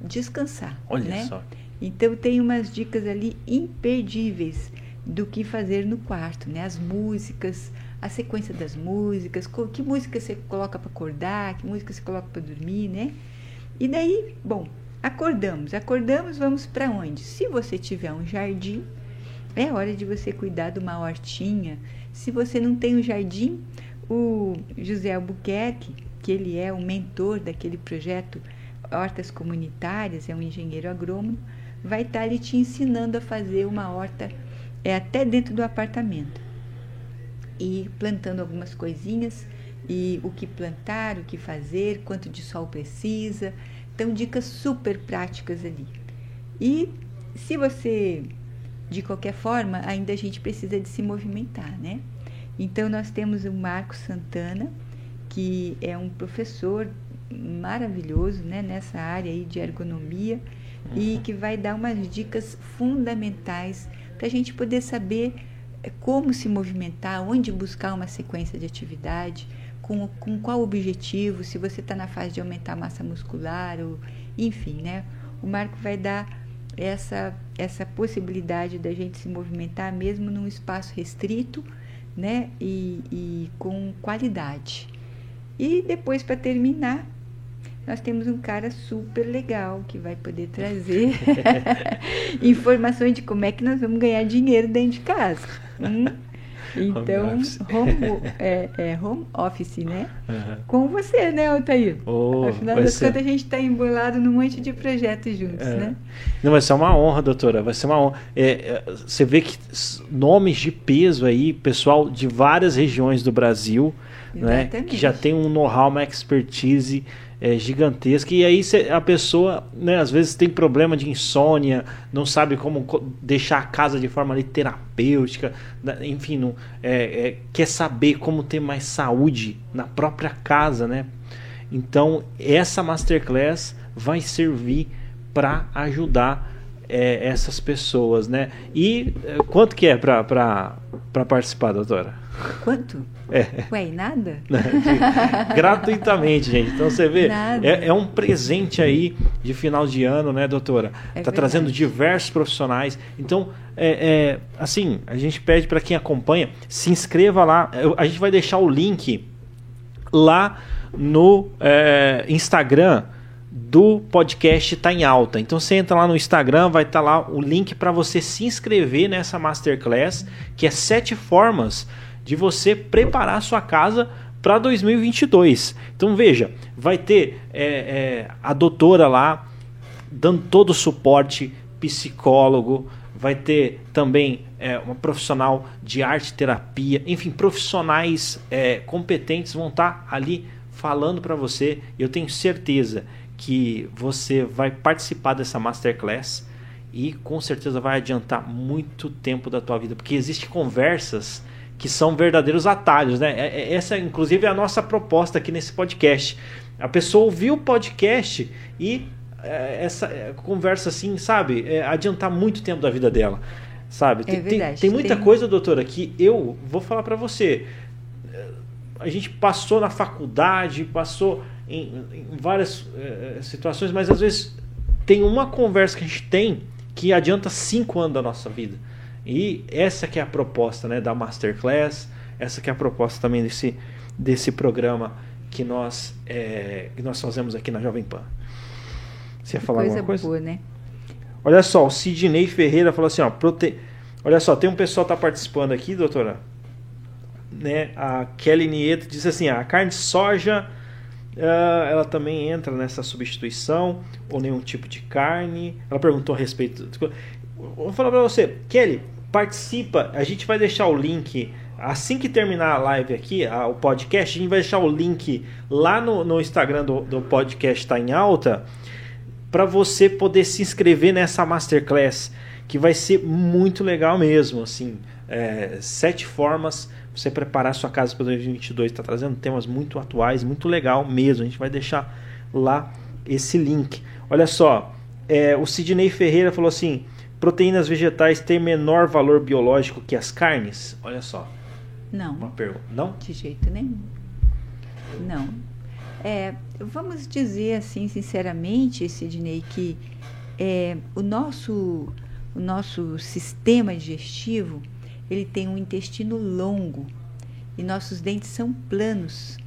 descansar. Olha né? só. Então tem umas dicas ali imperdíveis do que fazer no quarto, né? As músicas, a sequência das músicas, que música você coloca para acordar, que música você coloca para dormir, né? E daí, bom, acordamos, acordamos, vamos para onde? Se você tiver um jardim, é hora de você cuidar de uma hortinha. Se você não tem um jardim, o José Albuquerque, que ele é o mentor daquele projeto Hortas Comunitárias, é um engenheiro agrônomo, vai estar ali te ensinando a fazer uma horta é, até dentro do apartamento. E plantando algumas coisinhas, e o que plantar, o que fazer, quanto de sol precisa. Então, dicas super práticas ali. E se você, de qualquer forma, ainda a gente precisa de se movimentar, né? Então, nós temos o Marco Santana, que é um professor maravilhoso né, nessa área aí de ergonomia uhum. e que vai dar umas dicas fundamentais para a gente poder saber eh, como se movimentar, onde buscar uma sequência de atividade, com, com qual objetivo, se você está na fase de aumentar a massa muscular, ou, enfim, né? O Marco vai dar essa, essa possibilidade da gente se movimentar mesmo num espaço restrito, né? E, e com qualidade. E depois, para terminar, nós temos um cara super legal que vai poder trazer [laughs] [laughs] informações de como é que nós vamos ganhar dinheiro dentro de casa. Hum? Então, home, home, [laughs] é, é, home office, né? Uhum. Com você, né, Altair? Oh, Afinal das ser... contas, a gente está embolado num monte de projetos juntos, é. né? Não, vai ser uma honra, doutora. Vai ser uma honra. É, é você vê que nomes de peso aí, pessoal de várias regiões do Brasil, né? Que já tem um know-how, uma expertise é, gigantesca. E aí cê, a pessoa, né, às vezes tem problema de insônia, não sabe como deixar a casa de forma ali, terapêutica, né, enfim, não, é, é, quer saber como ter mais saúde na própria casa, né? Então, essa masterclass vai servir para ajudar é, essas pessoas, né? E é, quanto que é para participar, doutora? Quanto? É. Ué, e nada? [laughs] Gratuitamente, gente. Então você vê, é, é, um presente aí de final de ano, né, doutora? É tá trazendo diversos profissionais. Então, é, é assim, a gente pede para quem acompanha, se inscreva lá. A gente vai deixar o link lá no é, Instagram do podcast está em alta. Então você entra lá no Instagram, vai estar tá lá o link para você se inscrever nessa masterclass, que é sete formas de você preparar a sua casa para 2022. Então veja, vai ter é, é, a doutora lá dando todo o suporte, psicólogo, vai ter também é, uma profissional de arte terapia, enfim, profissionais é, competentes vão estar tá ali falando para você. Eu tenho certeza que você vai participar dessa masterclass e com certeza vai adiantar muito tempo da tua vida, porque existem conversas que são verdadeiros atalhos, né? É, é, essa, inclusive, é a nossa proposta aqui nesse podcast. A pessoa ouviu o podcast e é, essa é, conversa assim, sabe, é, adiantar muito tempo da vida dela, sabe? Tem, tem, tem, muita tem... coisa, doutora, que eu vou falar para você. A gente passou na faculdade, passou em, em várias situações, mas às vezes tem uma conversa que a gente tem que adianta cinco anos da nossa vida. E essa que é a proposta né, da Masterclass, essa que é a proposta também desse, desse programa que nós, é, que nós fazemos aqui na Jovem Pan. Você ia falar coisa alguma coisa? Boa, né? Olha só, o Sidney Ferreira falou assim, ó, prote... olha só, tem um pessoal que tá participando aqui, doutora, né? A Kelly Nieto disse assim, a carne de soja, uh, ela também entra nessa substituição ou nenhum tipo de carne. Ela perguntou a respeito. Vou falar para você, Kelly, participa. A gente vai deixar o link assim que terminar a live aqui, a, o podcast, a gente vai deixar o link lá no, no Instagram do, do podcast Tá em Alta para você poder se inscrever nessa masterclass que vai ser muito legal mesmo, assim, é, sete formas você preparar sua casa para 2022, está trazendo temas muito atuais, muito legal mesmo. A gente vai deixar lá esse link. Olha só, é, o Sidney Ferreira falou assim: proteínas vegetais têm menor valor biológico que as carnes? Olha só. Não. Uma pergunta. Não? De jeito nenhum. Não. É, vamos dizer assim, sinceramente, Sidney, que é, o, nosso, o nosso sistema digestivo ele tem um intestino longo e nossos dentes são planos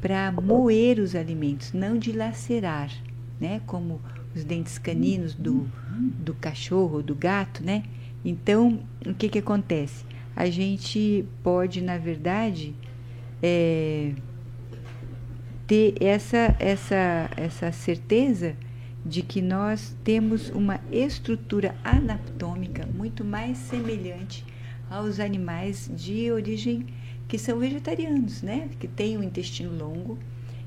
para moer os alimentos, não dilacerar, né? Como os dentes caninos do, do cachorro, do gato, né? Então, o que que acontece? A gente pode, na verdade, é, ter essa, essa, essa certeza de que nós temos uma estrutura anatômica muito mais semelhante aos animais de origem que são vegetarianos, né? Que têm o um intestino longo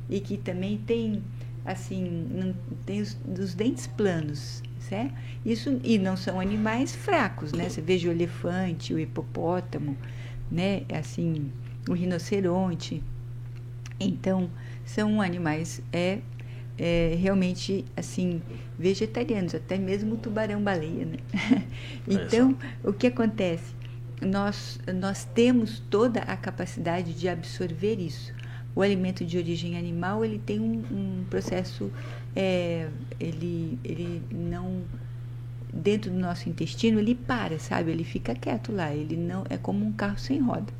e que também tem assim, não, tem os, os, dentes planos, certo? Isso e não são animais fracos, né? Você veja o elefante, o hipopótamo, né? Assim, o rinoceronte. Então, são animais é, é, realmente assim vegetarianos, até mesmo o tubarão-baleia. Né? [laughs] então, o que acontece? Nós, nós temos toda a capacidade de absorver isso. O alimento de origem animal ele tem um, um processo, é, ele, ele não dentro do nosso intestino ele para, sabe? Ele fica quieto lá. Ele não é como um carro sem roda.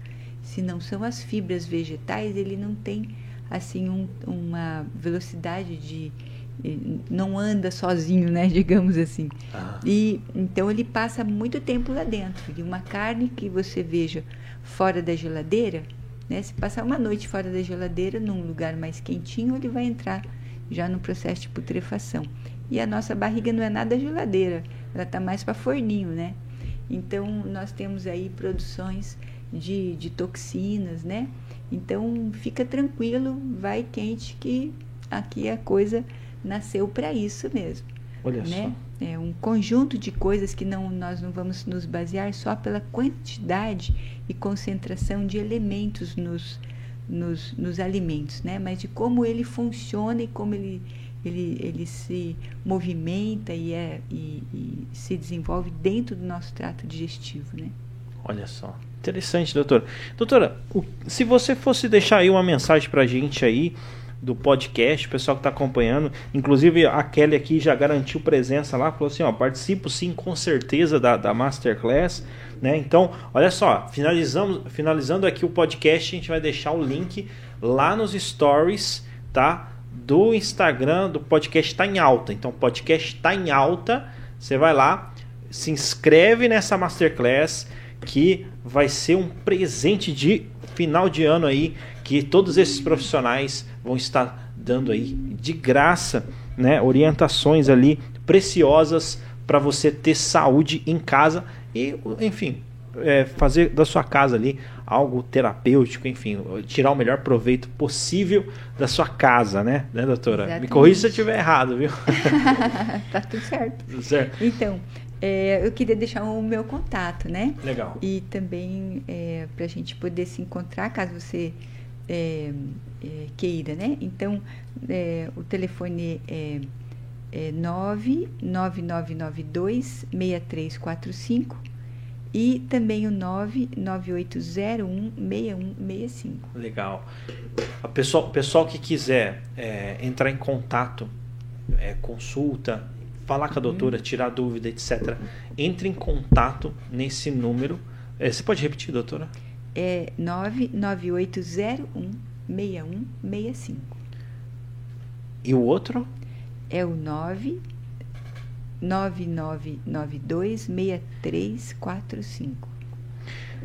Se não são as fibras vegetais, ele não tem assim um, uma velocidade de não anda sozinho, né, [laughs] digamos assim. Ah. E então ele passa muito tempo lá dentro. E uma carne que você veja fora da geladeira, né, se passar uma noite fora da geladeira num lugar mais quentinho, ele vai entrar já no processo de putrefação. E a nossa barriga não é nada geladeira, ela está mais para forninho, né? Então nós temos aí produções de, de toxinas, né? Então fica tranquilo, vai quente que aqui a coisa nasceu para isso mesmo. Olha né? só. É um conjunto de coisas que não, nós não vamos nos basear só pela quantidade e concentração de elementos nos, nos, nos alimentos, né? mas de como ele funciona e como ele, ele, ele se movimenta e, é, e, e se desenvolve dentro do nosso trato digestivo. Né? Olha só. Interessante, doutora. Doutora, se você fosse deixar aí uma mensagem para a gente aí do podcast, o pessoal que está acompanhando, inclusive a Kelly aqui já garantiu presença lá, falou assim, ó, participo sim com certeza da, da Masterclass, né? Então, olha só, finalizamos, finalizando aqui o podcast, a gente vai deixar o link lá nos stories, tá? Do Instagram do podcast está em alta. Então, podcast está em alta. Você vai lá, se inscreve nessa Masterclass que vai ser um presente de final de ano aí que todos esses profissionais vão estar dando aí de graça, né, orientações ali preciosas para você ter saúde em casa e, enfim, é, fazer da sua casa ali algo terapêutico, enfim, tirar o melhor proveito possível da sua casa, né, né doutora? Exatamente. Me corrija se eu estiver errado, viu? [laughs] tá tudo certo. Tudo certo. Então, é, eu queria deixar o meu contato, né? Legal. E também é, para a gente poder se encontrar, caso você é, é queira, né? Então, é, o telefone é, é 99992-6345 e também o 99801-6165. Legal. O pessoal, que quiser é, entrar em contato, consulta, falar com a doutora, tirar dúvida, etc., entre em contato nesse número. É, você pode repetir, doutora? É 998016165. E o outro? É o 999926345.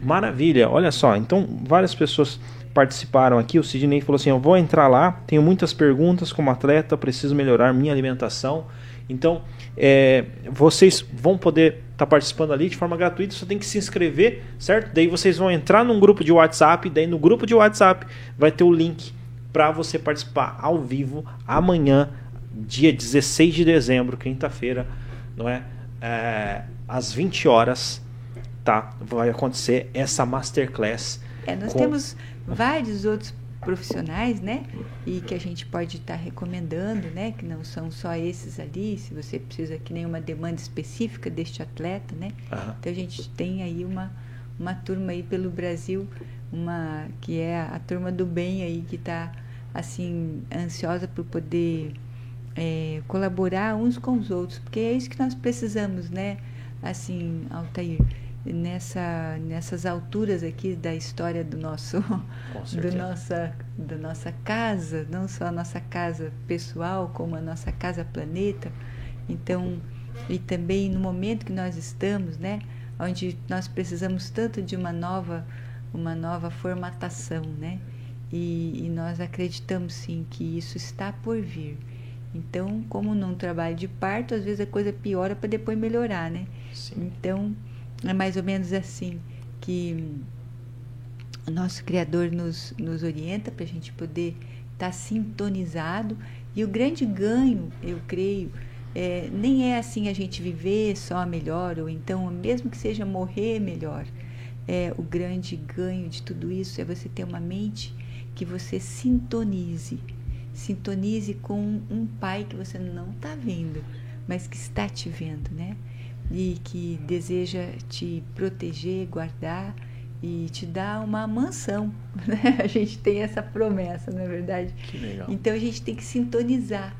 Maravilha, olha só, então várias pessoas participaram aqui. O Sidney falou assim: Eu vou entrar lá, tenho muitas perguntas como atleta, preciso melhorar minha alimentação. Então, é, vocês vão poder tá participando ali de forma gratuita, só tem que se inscrever, certo? Daí vocês vão entrar num grupo de WhatsApp, daí no grupo de WhatsApp vai ter o link para você participar ao vivo amanhã, dia 16 de dezembro, quinta-feira, não é? é? Às 20 horas, tá? Vai acontecer essa masterclass. É, nós com... temos vários outros profissionais, né? E que a gente pode estar tá recomendando, né? Que não são só esses ali, se você precisa que nenhuma demanda específica deste atleta, né? Uhum. Então a gente tem aí uma, uma turma aí pelo Brasil, uma que é a turma do bem aí que está assim ansiosa por poder é, colaborar uns com os outros, porque é isso que nós precisamos, né? Assim, Altair nessa, nessas alturas aqui da história do nosso, [laughs] do nossa, da nossa casa, não só a nossa casa pessoal, como a nossa casa planeta. Então, e também no momento que nós estamos, né, onde nós precisamos tanto de uma nova, uma nova formatação, né, e, e nós acreditamos sim que isso está por vir. Então, como num trabalho de parto, às vezes a coisa piora para depois melhorar, né? Sim. Então, é mais ou menos assim que o nosso Criador nos, nos orienta para a gente poder estar tá sintonizado. E o grande ganho, eu creio, é, nem é assim a gente viver só melhor, ou então, mesmo que seja morrer melhor. É, o grande ganho de tudo isso é você ter uma mente que você sintonize. Sintonize com um pai que você não está vendo, mas que está te vendo, né? E que deseja te proteger, guardar e te dar uma mansão. [laughs] Né? A gente tem essa promessa, não é verdade? Que legal. Então a gente tem que sintonizar.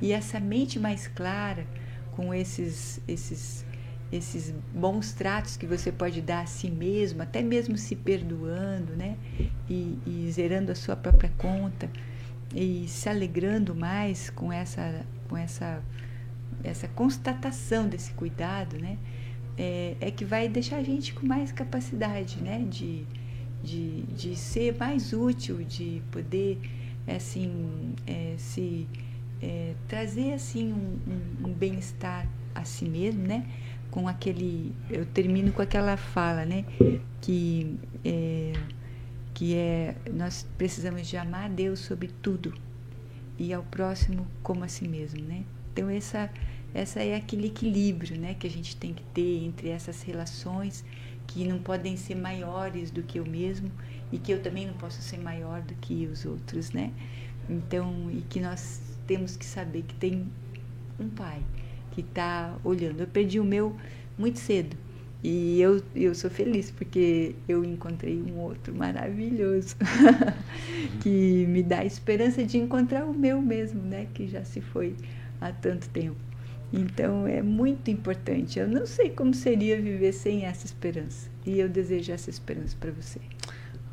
E essa mente mais clara, com esses, esses, esses bons tratos que você pode dar a si mesmo, até mesmo se perdoando, né? E, e zerando a sua própria conta e se alegrando mais com essa, com essa essa constatação desse cuidado, né, é, é, que vai deixar a gente com mais capacidade, né, de, de, de ser mais útil, de poder, assim, é, se é, trazer assim um, um, um bem-estar a si mesmo, né, com aquele, eu termino com aquela fala, né, que é, que é nós precisamos de amar a Deus sobre tudo e ao próximo como a si mesmo, né? Então essa essa é aquele equilíbrio, né, que a gente tem que ter entre essas relações que não podem ser maiores do que eu mesmo e que eu também não posso ser maior do que os outros, né? Então, e que nós temos que saber que tem um pai que está olhando. Eu perdi o meu muito cedo e eu, eu sou feliz porque eu encontrei um outro maravilhoso [laughs] que me dá a esperança de encontrar o meu mesmo, né? Que já se foi há tanto tempo. Então é muito importante. Eu não sei como seria viver sem essa esperança. E eu desejo essa esperança para você.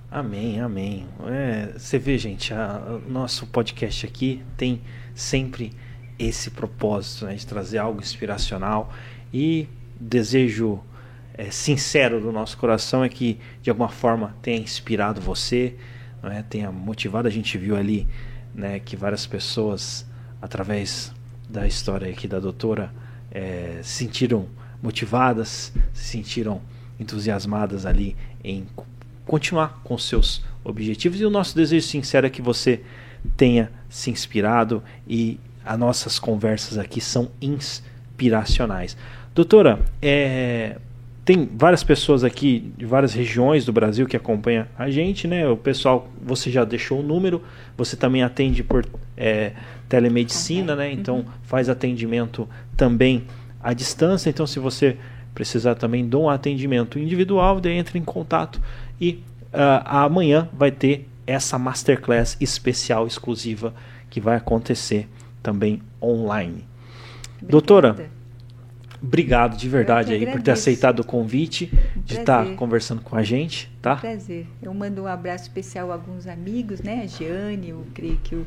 Amém, amém. É, você vê, gente, o nosso podcast aqui tem sempre esse propósito né, de trazer algo inspiracional e desejo é, sincero do nosso coração é que de alguma forma tenha inspirado você, né, tenha motivado. A gente viu ali né, que várias pessoas, através da história aqui da doutora é, se sentiram motivadas, se sentiram entusiasmadas ali em continuar com seus objetivos e o nosso desejo sincero é que você tenha se inspirado e as nossas conversas aqui são inspiracionais. Doutora, é, tem várias pessoas aqui de várias regiões do Brasil que acompanham a gente, né? O pessoal, você já deixou o número, você também atende por é, telemedicina, né? Então uhum. faz atendimento também à distância. Então, se você precisar também de um atendimento individual, daí entre em contato e uh, amanhã vai ter essa masterclass especial exclusiva que vai acontecer também online. Obrigada. Doutora, Obrigado de verdade aí por ter aceitado o convite um de estar tá conversando com a gente, tá? Um prazer. Eu mando um abraço especial a alguns amigos, né? A Giane, eu creio que o,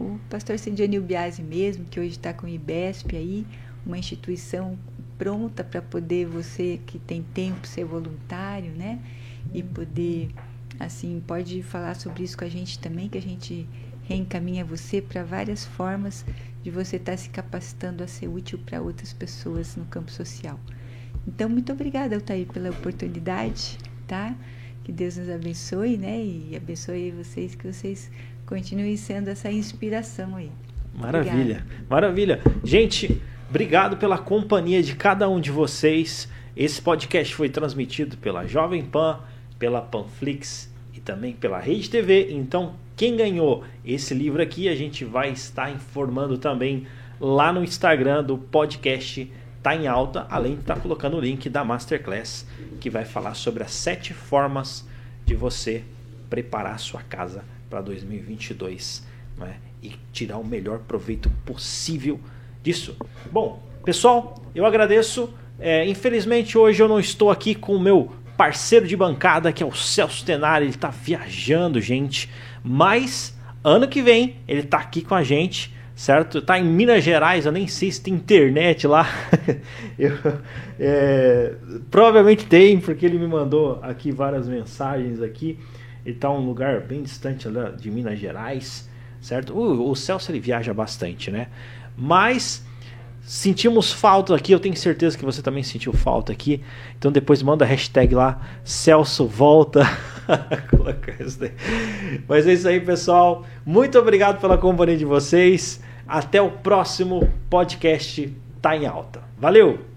o pastor Cindiane Biasi mesmo, que hoje está com o IBESP aí, uma instituição pronta para poder você que tem tempo ser voluntário, né? E poder, assim, pode falar sobre isso com a gente também, que a gente reencaminha você para várias formas de você estar tá se capacitando a ser útil para outras pessoas no campo social. Então, muito obrigada, Altair, pela oportunidade, tá? Que Deus nos abençoe, né? E abençoe vocês, que vocês continuem sendo essa inspiração aí. Maravilha, Obrigada. maravilha. Gente, obrigado pela companhia de cada um de vocês. Esse podcast foi transmitido pela Jovem Pan, pela Panflix e e também pela Rede TV. Então, quem ganhou esse livro aqui, a gente vai estar informando também lá no Instagram do podcast Tá em Alta, além de estar tá colocando o link da Masterclass, que vai falar sobre as sete formas de você preparar a sua casa para 2022 né? e tirar o melhor proveito possível disso. Bom, pessoal, eu agradeço. É, infelizmente hoje eu não estou aqui com o meu parceiro de bancada, que é o Celso Tenari, ele está viajando, gente. Mas ano que vem ele está aqui com a gente, certo? Tá em Minas Gerais, eu nem sei se tem internet lá. [laughs] eu, é, provavelmente tem, porque ele me mandou aqui várias mensagens aqui. Ele está um lugar bem distante de Minas Gerais, certo? O, o Celso ele viaja bastante, né? Mas Sentimos falta aqui, eu tenho certeza que você também sentiu falta aqui. Então depois manda a hashtag lá, Celso volta. [laughs] Mas é isso aí, pessoal. Muito obrigado pela companhia de vocês. Até o próximo podcast Tá em Alta. Valeu!